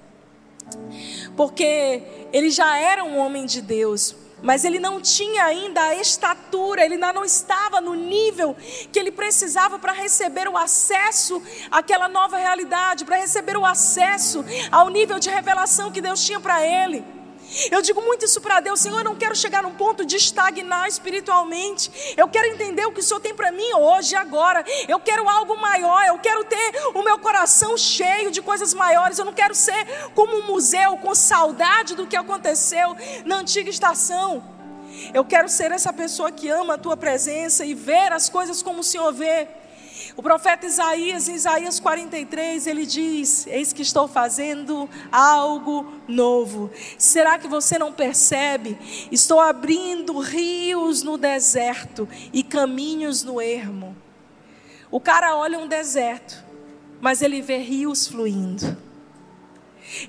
Porque ele já era um homem de Deus, mas ele não tinha ainda a estatura, ele ainda não estava no nível que ele precisava para receber o acesso àquela nova realidade, para receber o acesso ao nível de revelação que Deus tinha para ele. Eu digo muito isso para Deus, Senhor, eu não quero chegar num ponto de estagnar espiritualmente. Eu quero entender o que o Senhor tem para mim hoje, agora. Eu quero algo maior, eu quero ter o meu coração cheio de coisas maiores. Eu não quero ser como um museu com saudade do que aconteceu na antiga estação. Eu quero ser essa pessoa que ama a tua presença e ver as coisas como o Senhor vê. O profeta Isaías, em Isaías 43, ele diz: Eis que estou fazendo algo novo. Será que você não percebe? Estou abrindo rios no deserto e caminhos no ermo. O cara olha um deserto, mas ele vê rios fluindo.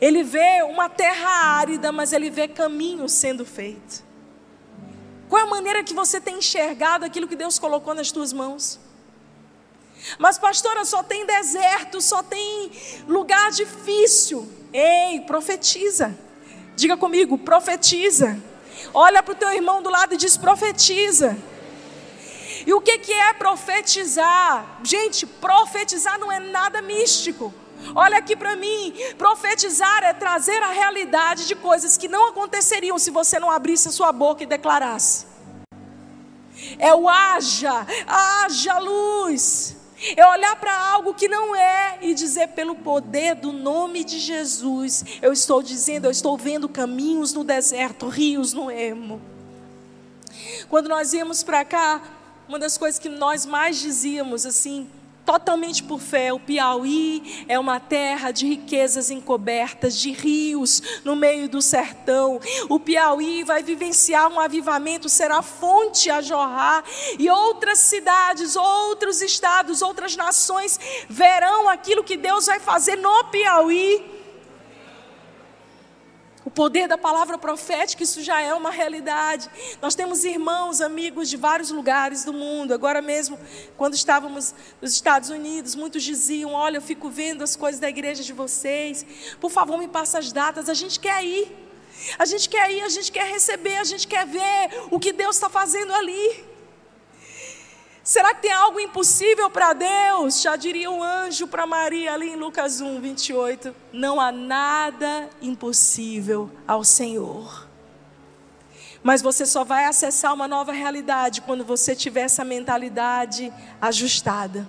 Ele vê uma terra árida, mas ele vê caminhos sendo feitos. Qual é a maneira que você tem enxergado aquilo que Deus colocou nas tuas mãos? Mas, pastora, só tem deserto, só tem lugar difícil. Ei, profetiza. Diga comigo, profetiza. Olha para o teu irmão do lado e diz: profetiza. E o que, que é profetizar? Gente, profetizar não é nada místico. Olha aqui para mim, profetizar é trazer a realidade de coisas que não aconteceriam se você não abrisse a sua boca e declarasse. É o haja, haja luz. É olhar para algo que não é e dizer, pelo poder do nome de Jesus, eu estou dizendo, eu estou vendo caminhos no deserto, rios no ermo. Quando nós íamos para cá, uma das coisas que nós mais dizíamos assim, totalmente por fé. O Piauí é uma terra de riquezas encobertas, de rios no meio do sertão. O Piauí vai vivenciar um avivamento, será fonte a jorrar, e outras cidades, outros estados, outras nações verão aquilo que Deus vai fazer no Piauí poder da palavra profética, isso já é uma realidade. Nós temos irmãos, amigos de vários lugares do mundo. Agora mesmo, quando estávamos nos Estados Unidos, muitos diziam: Olha, eu fico vendo as coisas da igreja de vocês. Por favor, me passa as datas. A gente quer ir. A gente quer ir, a gente quer receber, a gente quer ver o que Deus está fazendo ali. Será que tem algo impossível para Deus? Já diria o anjo para Maria ali em Lucas 1, 28. Não há nada impossível ao Senhor. Mas você só vai acessar uma nova realidade quando você tiver essa mentalidade ajustada.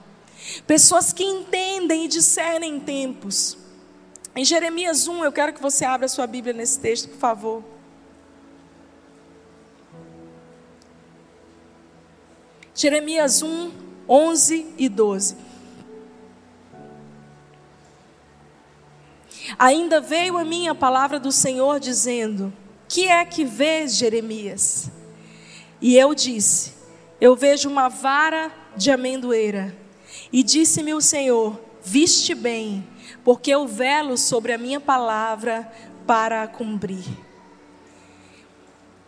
Pessoas que entendem e discernem tempos. Em Jeremias 1, eu quero que você abra sua Bíblia nesse texto, por favor. Jeremias 1, 11 e 12. Ainda veio a mim a palavra do Senhor dizendo: Que é que vês, Jeremias? E eu disse: Eu vejo uma vara de amendoeira. E disse-me o Senhor: Viste bem, porque eu velo sobre a minha palavra para a cumprir.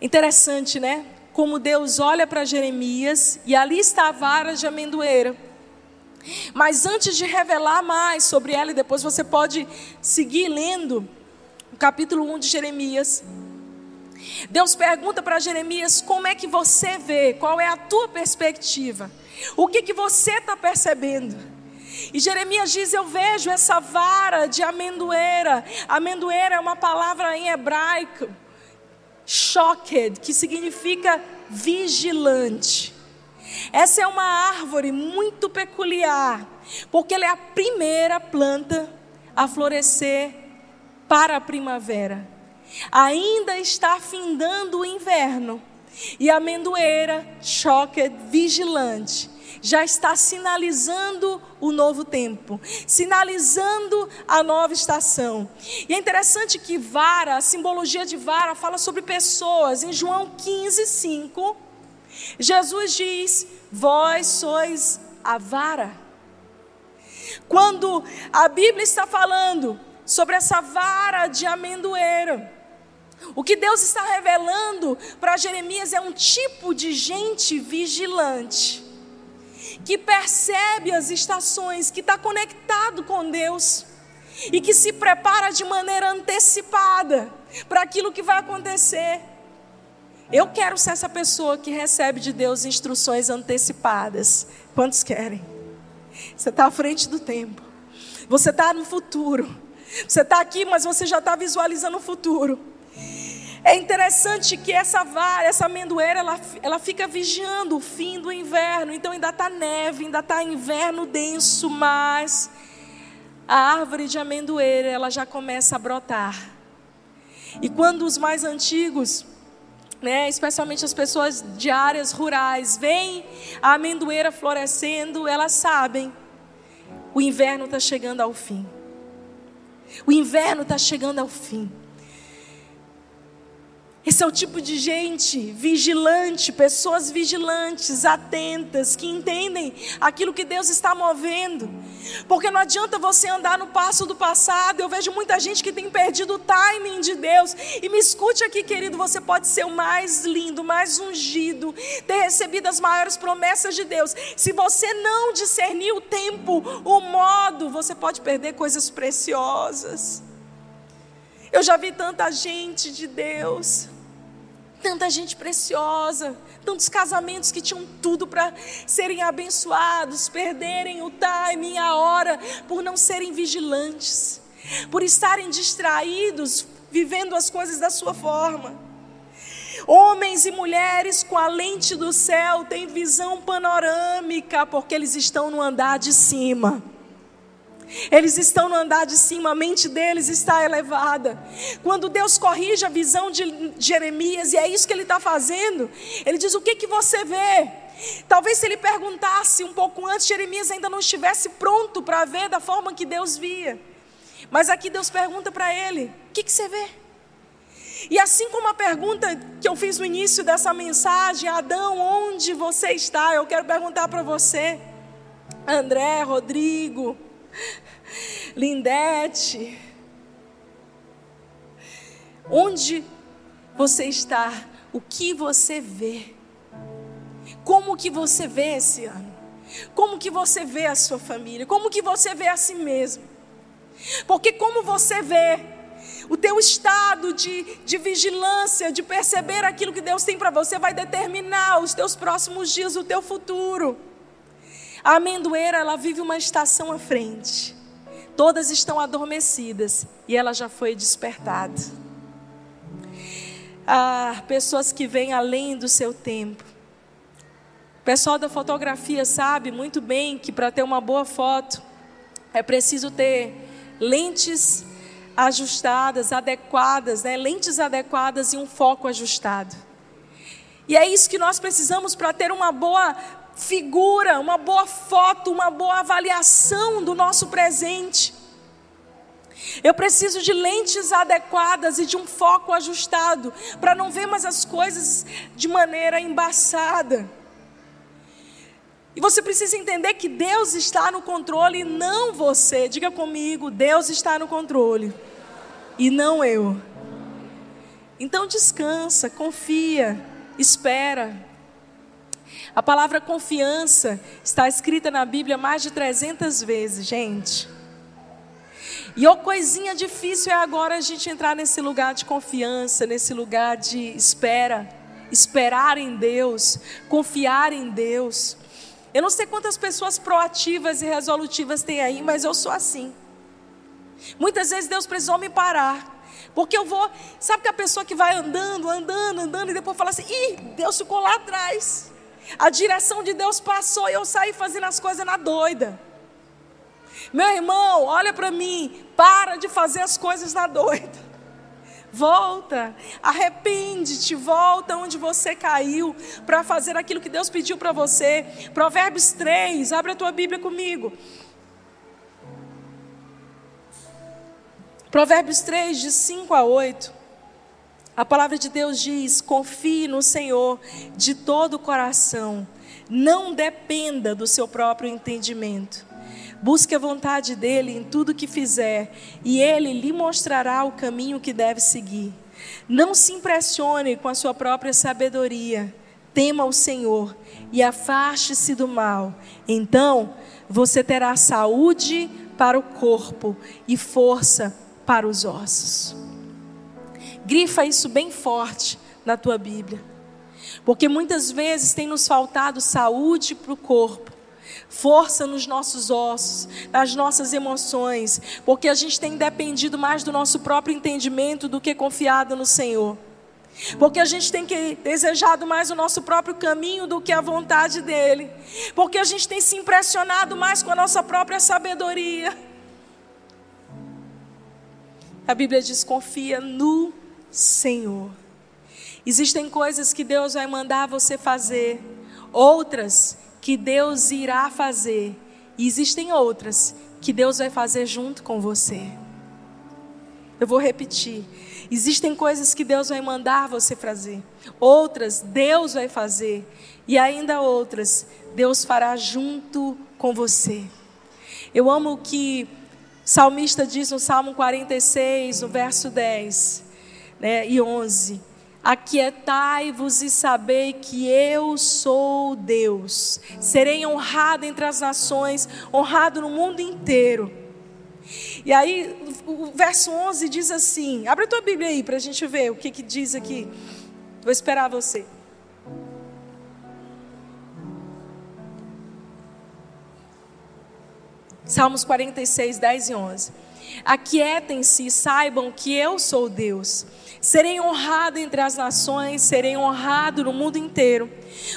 Interessante, né? Como Deus olha para Jeremias e ali está a vara de amendoeira. Mas antes de revelar mais sobre ela, e depois você pode seguir lendo o capítulo 1 de Jeremias. Deus pergunta para Jeremias como é que você vê, qual é a tua perspectiva, o que, que você está percebendo. E Jeremias diz: Eu vejo essa vara de amendoeira. Amendoeira é uma palavra em hebraico shocked, que significa vigilante. Essa é uma árvore muito peculiar, porque ela é a primeira planta a florescer para a primavera. Ainda está findando o inverno, e a amendoeira, shocked, vigilante, já está sinalizando o novo tempo, sinalizando a nova estação. E é interessante que vara, a simbologia de vara, fala sobre pessoas. Em João 15, 5, Jesus diz: Vós sois a vara. Quando a Bíblia está falando sobre essa vara de amendoeira, o que Deus está revelando para Jeremias é um tipo de gente vigilante que percebe as estações, que está conectado com Deus e que se prepara de maneira antecipada para aquilo que vai acontecer. Eu quero ser essa pessoa que recebe de Deus instruções antecipadas. Quantos querem? Você está à frente do tempo. Você está no futuro. Você está aqui, mas você já está visualizando o futuro. É interessante que essa vara, essa amendoeira, ela, ela fica vigiando o fim do inverno. Então ainda está neve, ainda está inverno denso, mas a árvore de amendoeira ela já começa a brotar. E quando os mais antigos, né, especialmente as pessoas de áreas rurais, veem a amendoeira florescendo, elas sabem o inverno está chegando ao fim. O inverno está chegando ao fim. Esse é o tipo de gente vigilante, pessoas vigilantes, atentas, que entendem aquilo que Deus está movendo. Porque não adianta você andar no passo do passado. Eu vejo muita gente que tem perdido o timing de Deus. E me escute aqui, querido, você pode ser o mais lindo, mais ungido, ter recebido as maiores promessas de Deus. Se você não discernir o tempo, o modo, você pode perder coisas preciosas. Eu já vi tanta gente de Deus, tanta gente preciosa, tantos casamentos que tinham tudo para serem abençoados, perderem o timing, a hora, por não serem vigilantes, por estarem distraídos, vivendo as coisas da sua forma. Homens e mulheres com a lente do céu têm visão panorâmica, porque eles estão no andar de cima. Eles estão no andar de cima, a mente deles está elevada. Quando Deus corrige a visão de Jeremias, e é isso que ele está fazendo, ele diz: O que, que você vê? Talvez se ele perguntasse um pouco antes, Jeremias ainda não estivesse pronto para ver da forma que Deus via. Mas aqui Deus pergunta para ele: o que, que você vê? E assim como a pergunta que eu fiz no início dessa mensagem, Adão, onde você está? Eu quero perguntar para você, André, Rodrigo, Lindete, onde você está? O que você vê? Como que você vê esse ano? Como que você vê a sua família? Como que você vê a si mesmo? Porque como você vê o teu estado de, de vigilância, de perceber aquilo que Deus tem para você, vai determinar os teus próximos dias, o teu futuro. A amendoeira, ela vive uma estação à frente. Todas estão adormecidas e ela já foi despertada. Há pessoas que vêm além do seu tempo. O pessoal da fotografia sabe muito bem que para ter uma boa foto é preciso ter lentes ajustadas, adequadas, né? lentes adequadas e um foco ajustado. E é isso que nós precisamos para ter uma boa figura, uma boa foto, uma boa avaliação do nosso presente. Eu preciso de lentes adequadas e de um foco ajustado para não ver mais as coisas de maneira embaçada. E você precisa entender que Deus está no controle e não você. Diga comigo, Deus está no controle e não eu. Então descansa, confia, espera. A palavra confiança está escrita na Bíblia mais de 300 vezes, gente. E a coisinha difícil é agora a gente entrar nesse lugar de confiança, nesse lugar de espera, esperar em Deus, confiar em Deus. Eu não sei quantas pessoas proativas e resolutivas tem aí, mas eu sou assim. Muitas vezes Deus precisou me parar. Porque eu vou, sabe que a pessoa que vai andando, andando, andando, e depois fala assim: ih, Deus ficou lá atrás. A direção de Deus passou e eu saí fazendo as coisas na doida. Meu irmão, olha para mim, para de fazer as coisas na doida. Volta, arrepende-te, volta onde você caiu para fazer aquilo que Deus pediu para você. Provérbios 3, abre a tua Bíblia comigo. Provérbios 3, de 5 a 8. A palavra de Deus diz: confie no Senhor de todo o coração, não dependa do seu próprio entendimento. Busque a vontade dele em tudo que fizer, e ele lhe mostrará o caminho que deve seguir. Não se impressione com a sua própria sabedoria. Tema o Senhor e afaste-se do mal. Então, você terá saúde para o corpo e força para os ossos. Grifa isso bem forte na tua Bíblia. Porque muitas vezes tem nos faltado saúde para o corpo força nos nossos ossos, nas nossas emoções, porque a gente tem dependido mais do nosso próprio entendimento do que confiado no Senhor. Porque a gente tem que desejado mais o nosso próprio caminho do que a vontade dele. Porque a gente tem se impressionado mais com a nossa própria sabedoria. A Bíblia diz: confia no Senhor. Existem coisas que Deus vai mandar você fazer, outras que Deus irá fazer, e existem outras que Deus vai fazer junto com você. Eu vou repetir. Existem coisas que Deus vai mandar você fazer, outras Deus vai fazer, e ainda outras Deus fará junto com você. Eu amo o que o salmista diz no Salmo 46, no verso 10 né, e 11. Aquietai-vos e sabei que eu sou Deus. Serei honrado entre as nações, honrado no mundo inteiro. E aí, o verso 11 diz assim: abre a tua Bíblia aí para a gente ver o que, que diz aqui. Vou esperar você. Salmos 46, 10 e 11. Aquietem-se e saibam que eu sou Deus. Serei honrado entre as nações, serei honrado no mundo inteiro.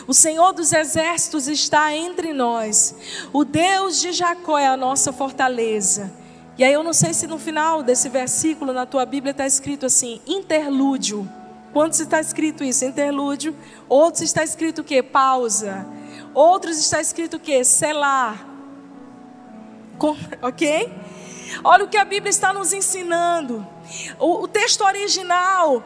O Senhor dos exércitos está entre nós. O Deus de Jacó é a nossa fortaleza. E aí eu não sei se no final desse versículo na tua Bíblia está escrito assim, interlúdio. Quantos está escrito isso? Interlúdio. Outros está escrito o quê? Pausa. Outros está escrito o quê? Selar. Com, ok? Olha o que a Bíblia está nos ensinando. O, o texto original,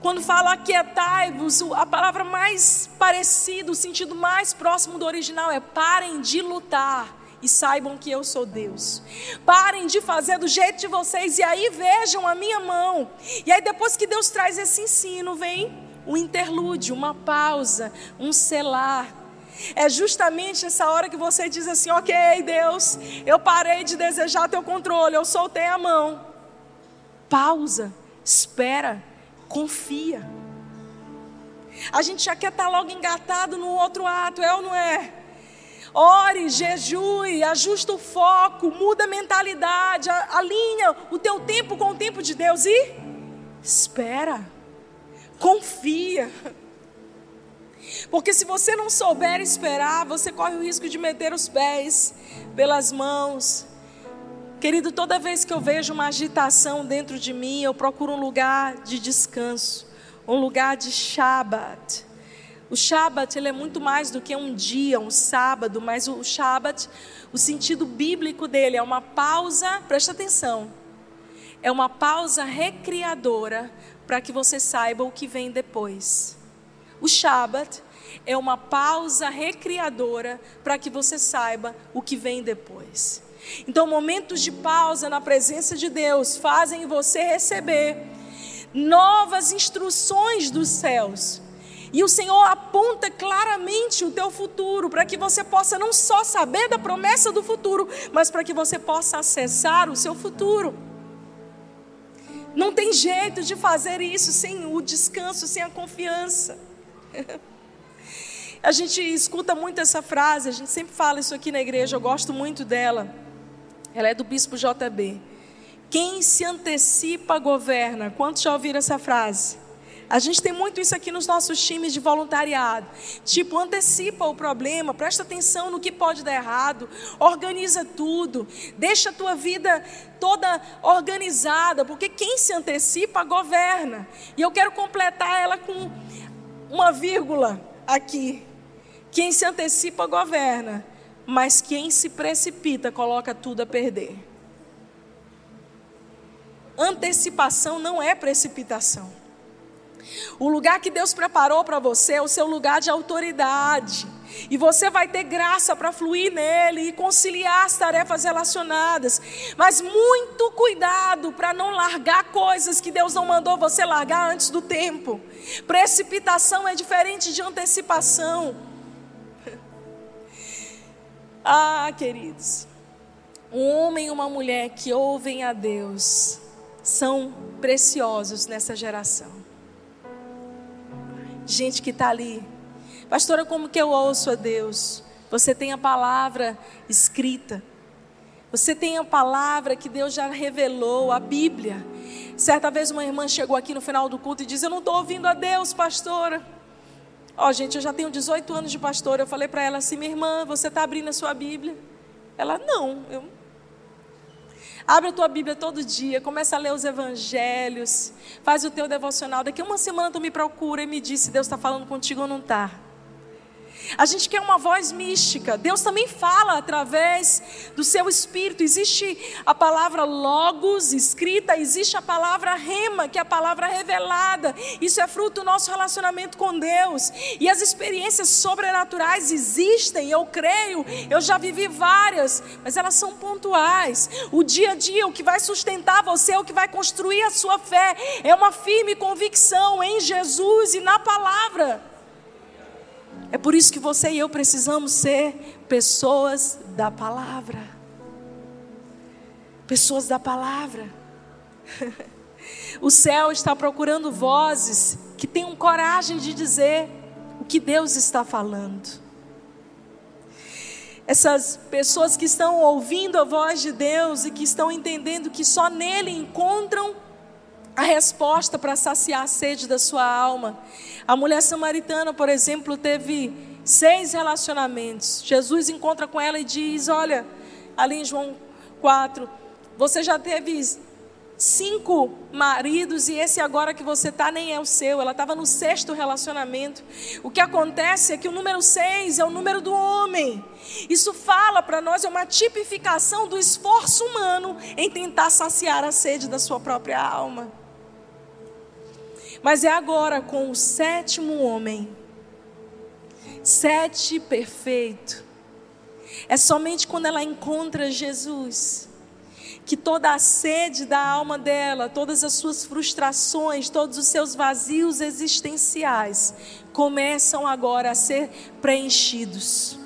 quando fala aquietai-vos, a palavra mais parecida, o sentido mais próximo do original é parem de lutar e saibam que eu sou Deus. Parem de fazer do jeito de vocês e aí vejam a minha mão. E aí depois que Deus traz esse ensino, vem um interlúdio, uma pausa, um selar. É justamente essa hora que você diz assim: Ok, Deus, eu parei de desejar teu controle, eu soltei a mão. Pausa, espera, confia. A gente já quer estar tá logo engatado no outro ato, é ou não é? Ore, jejue, ajusta o foco, muda a mentalidade, alinha o teu tempo com o tempo de Deus e espera, confia. Porque se você não souber esperar, você corre o risco de meter os pés pelas mãos. Querido, toda vez que eu vejo uma agitação dentro de mim, eu procuro um lugar de descanso, um lugar de Shabbat. O Shabat ele é muito mais do que um dia, um sábado, mas o Shabat, o sentido bíblico dele é uma pausa, presta atenção, é uma pausa recriadora para que você saiba o que vem depois. O Shabat é uma pausa recriadora para que você saiba o que vem depois. Então, momentos de pausa na presença de Deus fazem você receber novas instruções dos céus. E o Senhor aponta claramente o teu futuro, para que você possa não só saber da promessa do futuro, mas para que você possa acessar o seu futuro. Não tem jeito de fazer isso sem o descanso, sem a confiança. A gente escuta muito essa frase, a gente sempre fala isso aqui na igreja, eu gosto muito dela. Ela é do bispo JB. Quem se antecipa governa. Quantos já ouviram essa frase? A gente tem muito isso aqui nos nossos times de voluntariado. Tipo, antecipa o problema, presta atenção no que pode dar errado, organiza tudo, deixa a tua vida toda organizada, porque quem se antecipa governa. E eu quero completar ela com uma vírgula aqui. Quem se antecipa governa, mas quem se precipita coloca tudo a perder. Antecipação não é precipitação. O lugar que Deus preparou para você é o seu lugar de autoridade. E você vai ter graça para fluir nele e conciliar as tarefas relacionadas. Mas muito cuidado para não largar coisas que Deus não mandou você largar antes do tempo. Precipitação é diferente de antecipação. Ah, queridos, um homem e uma mulher que ouvem a Deus são preciosos nessa geração. Gente que está ali, pastora, como que eu ouço a Deus? Você tem a palavra escrita, você tem a palavra que Deus já revelou, a Bíblia. Certa vez uma irmã chegou aqui no final do culto e disse: Eu não estou ouvindo a Deus, pastora. Ó, oh, gente, eu já tenho 18 anos de pastor. Eu falei para ela assim: minha irmã, você está abrindo a sua Bíblia? Ela, não. Eu... Abre a tua Bíblia todo dia, começa a ler os evangelhos, faz o teu devocional. Daqui uma semana tu me procura e me diz se Deus está falando contigo ou não está. A gente quer uma voz mística. Deus também fala através do seu espírito. Existe a palavra logos escrita, existe a palavra rema, que é a palavra revelada. Isso é fruto do nosso relacionamento com Deus. E as experiências sobrenaturais existem, eu creio. Eu já vivi várias, mas elas são pontuais. O dia a dia, o que vai sustentar você, o que vai construir a sua fé, é uma firme convicção em Jesus e na palavra. É por isso que você e eu precisamos ser pessoas da palavra. Pessoas da palavra. O céu está procurando vozes que tenham coragem de dizer o que Deus está falando. Essas pessoas que estão ouvindo a voz de Deus e que estão entendendo que só nele encontram a resposta para saciar a sede da sua alma. A mulher samaritana, por exemplo, teve seis relacionamentos. Jesus encontra com ela e diz: Olha, ali em João 4, você já teve cinco maridos e esse agora que você está nem é o seu. Ela estava no sexto relacionamento. O que acontece é que o número seis é o número do homem. Isso fala para nós, é uma tipificação do esforço humano em tentar saciar a sede da sua própria alma. Mas é agora com o sétimo homem, sete perfeito. É somente quando ela encontra Jesus que toda a sede da alma dela, todas as suas frustrações, todos os seus vazios existenciais começam agora a ser preenchidos.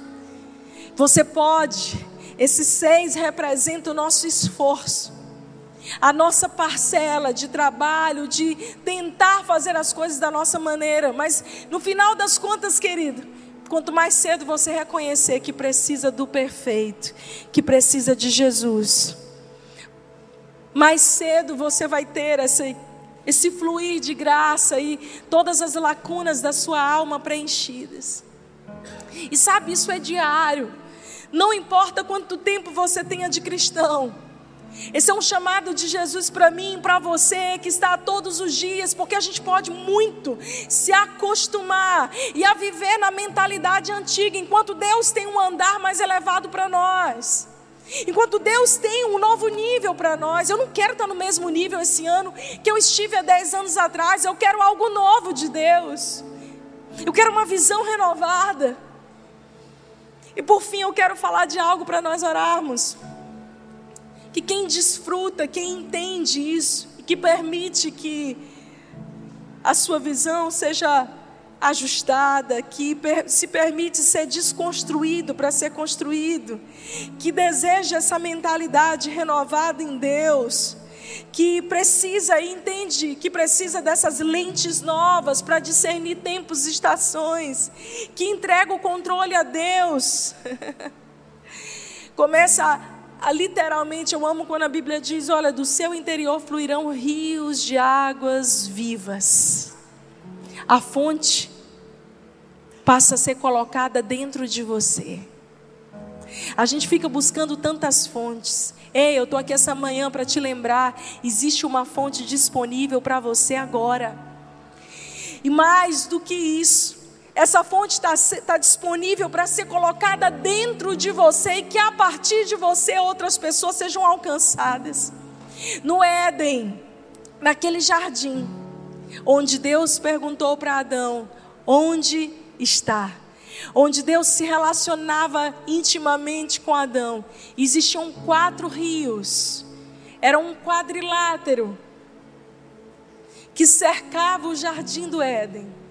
Você pode, esses seis representam o nosso esforço, a nossa parcela de trabalho, de tentar fazer as coisas da nossa maneira, mas no final das contas, querido, quanto mais cedo você reconhecer que precisa do perfeito, que precisa de Jesus mais cedo você vai ter esse, esse fluir de graça e todas as lacunas da sua alma preenchidas. E sabe, isso é diário. Não importa quanto tempo você tenha de cristão. Esse é um chamado de Jesus para mim, para você que está todos os dias, porque a gente pode muito se acostumar e a viver na mentalidade antiga, enquanto Deus tem um andar mais elevado para nós. Enquanto Deus tem um novo nível para nós, eu não quero estar no mesmo nível esse ano que eu estive há 10 anos atrás, eu quero algo novo de Deus. Eu quero uma visão renovada. E por fim, eu quero falar de algo para nós orarmos. Que quem desfruta, quem entende isso, que permite que a sua visão seja ajustada, que se permite ser desconstruído para ser construído, que deseja essa mentalidade renovada em Deus, que precisa e entende que precisa dessas lentes novas para discernir tempos e estações, que entrega o controle a Deus. Começa literalmente, eu amo quando a Bíblia diz: olha, do seu interior fluirão rios de águas vivas. A fonte passa a ser colocada dentro de você. A gente fica buscando tantas fontes. Ei, eu estou aqui essa manhã para te lembrar: existe uma fonte disponível para você agora. E mais do que isso, essa fonte está tá disponível para ser colocada dentro de você e que a partir de você outras pessoas sejam alcançadas. No Éden, naquele jardim, onde Deus perguntou para Adão: onde estar. Onde Deus se relacionava intimamente com Adão, existiam quatro rios, era um quadrilátero que cercava o jardim do Éden.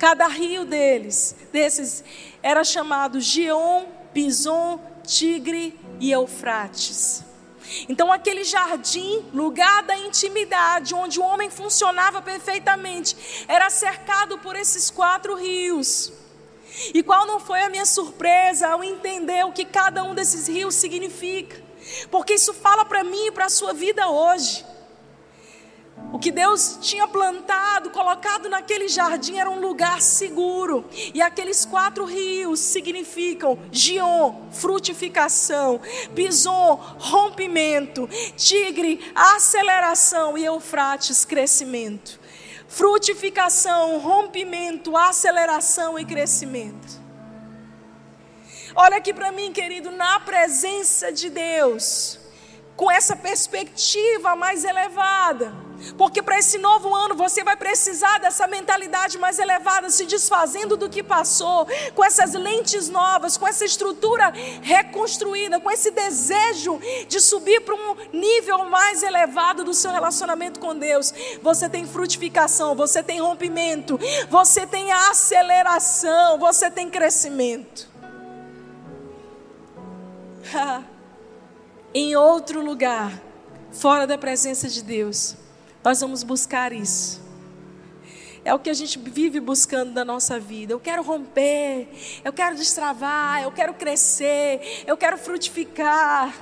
Cada rio deles, desses, era chamado Gion, Pison, Tigre e Eufrates. Então, aquele jardim, lugar da intimidade, onde o homem funcionava perfeitamente, era cercado por esses quatro rios. E qual não foi a minha surpresa ao entender o que cada um desses rios significa? Porque isso fala para mim e para a sua vida hoje. O que Deus tinha plantado, colocado naquele jardim era um lugar seguro. E aqueles quatro rios significam Gion, frutificação, Pison, rompimento, Tigre, aceleração e Eufrates, crescimento. Frutificação, rompimento, aceleração e crescimento. Olha aqui para mim, querido, na presença de Deus, com essa perspectiva mais elevada porque para esse novo ano você vai precisar dessa mentalidade mais elevada, se desfazendo do que passou, com essas lentes novas, com essa estrutura reconstruída, com esse desejo de subir para um nível mais elevado do seu relacionamento com Deus. Você tem frutificação, você tem rompimento, você tem aceleração, você tem crescimento. em outro lugar, fora da presença de Deus nós vamos buscar isso. É o que a gente vive buscando na nossa vida. Eu quero romper, eu quero destravar, eu quero crescer, eu quero frutificar.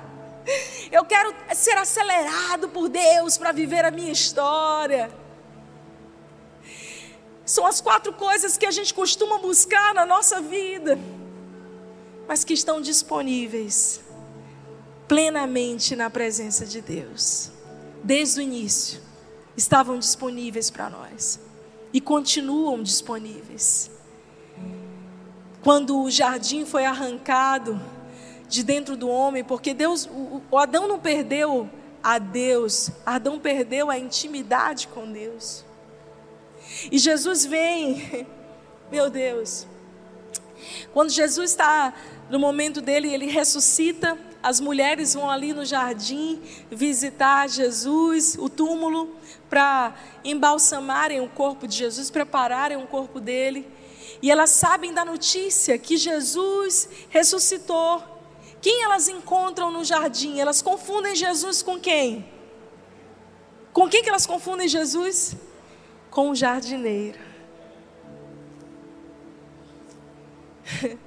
Eu quero ser acelerado por Deus para viver a minha história. São as quatro coisas que a gente costuma buscar na nossa vida, mas que estão disponíveis plenamente na presença de Deus desde o início, estavam disponíveis para nós e continuam disponíveis. Quando o jardim foi arrancado de dentro do homem, porque Deus, o, Adão não perdeu a Deus, Adão perdeu a intimidade com Deus. E Jesus vem, meu Deus, quando Jesus está no momento dele, ele ressuscita, as mulheres vão ali no jardim visitar Jesus, o túmulo, para embalsamarem o corpo de Jesus, prepararem o corpo dele. E elas sabem da notícia que Jesus ressuscitou. Quem elas encontram no jardim? Elas confundem Jesus com quem? Com quem que elas confundem Jesus? Com o jardineiro.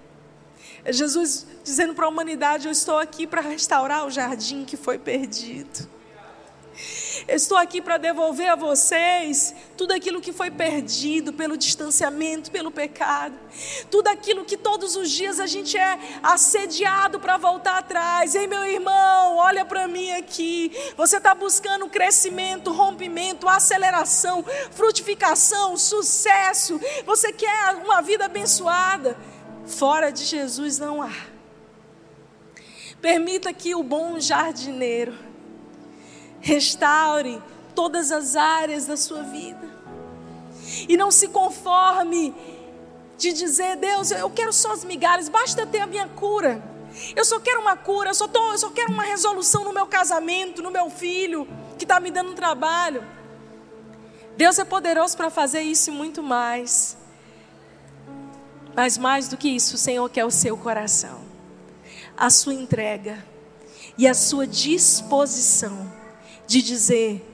Jesus dizendo para a humanidade: Eu estou aqui para restaurar o jardim que foi perdido. Estou aqui para devolver a vocês tudo aquilo que foi perdido pelo distanciamento, pelo pecado, tudo aquilo que todos os dias a gente é assediado para voltar atrás. Ei, meu irmão, olha para mim aqui. Você está buscando crescimento, rompimento, aceleração, frutificação, sucesso. Você quer uma vida abençoada. Fora de Jesus não há. Permita que o bom jardineiro restaure todas as áreas da sua vida. E não se conforme de dizer, Deus, eu quero só as migalhas, basta ter a minha cura. Eu só quero uma cura, eu só, tô, eu só quero uma resolução no meu casamento, no meu filho, que está me dando um trabalho. Deus é poderoso para fazer isso e muito mais. Mas mais do que isso, o Senhor quer o seu coração, a sua entrega e a sua disposição de dizer: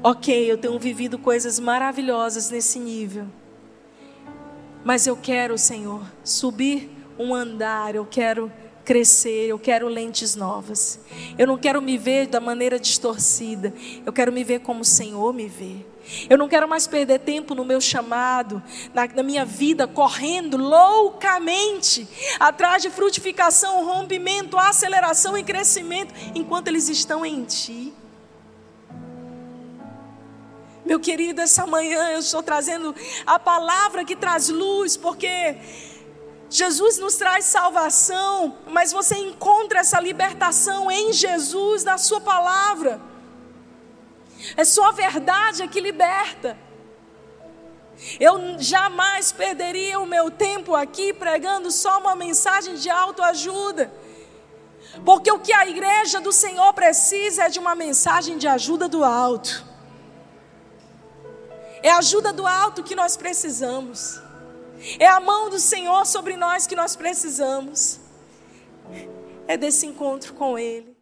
ok, eu tenho vivido coisas maravilhosas nesse nível, mas eu quero, Senhor, subir um andar, eu quero crescer, eu quero lentes novas. Eu não quero me ver da maneira distorcida, eu quero me ver como o Senhor me vê. Eu não quero mais perder tempo no meu chamado, na, na, minha vida, correndo loucamente atrás de frutificação, rompimento, aceleração e crescimento, enquanto eles estão em Ti. Meu querido, essa manhã eu estou trazendo a palavra que traz luz, porque Jesus nos traz salvação, mas você encontra essa libertação em Jesus, na Sua palavra. É só a verdade que liberta. Eu jamais perderia o meu tempo aqui pregando só uma mensagem de autoajuda. Porque o que a igreja do Senhor precisa é de uma mensagem de ajuda do alto. É a ajuda do alto que nós precisamos. É a mão do Senhor sobre nós que nós precisamos. É desse encontro com Ele.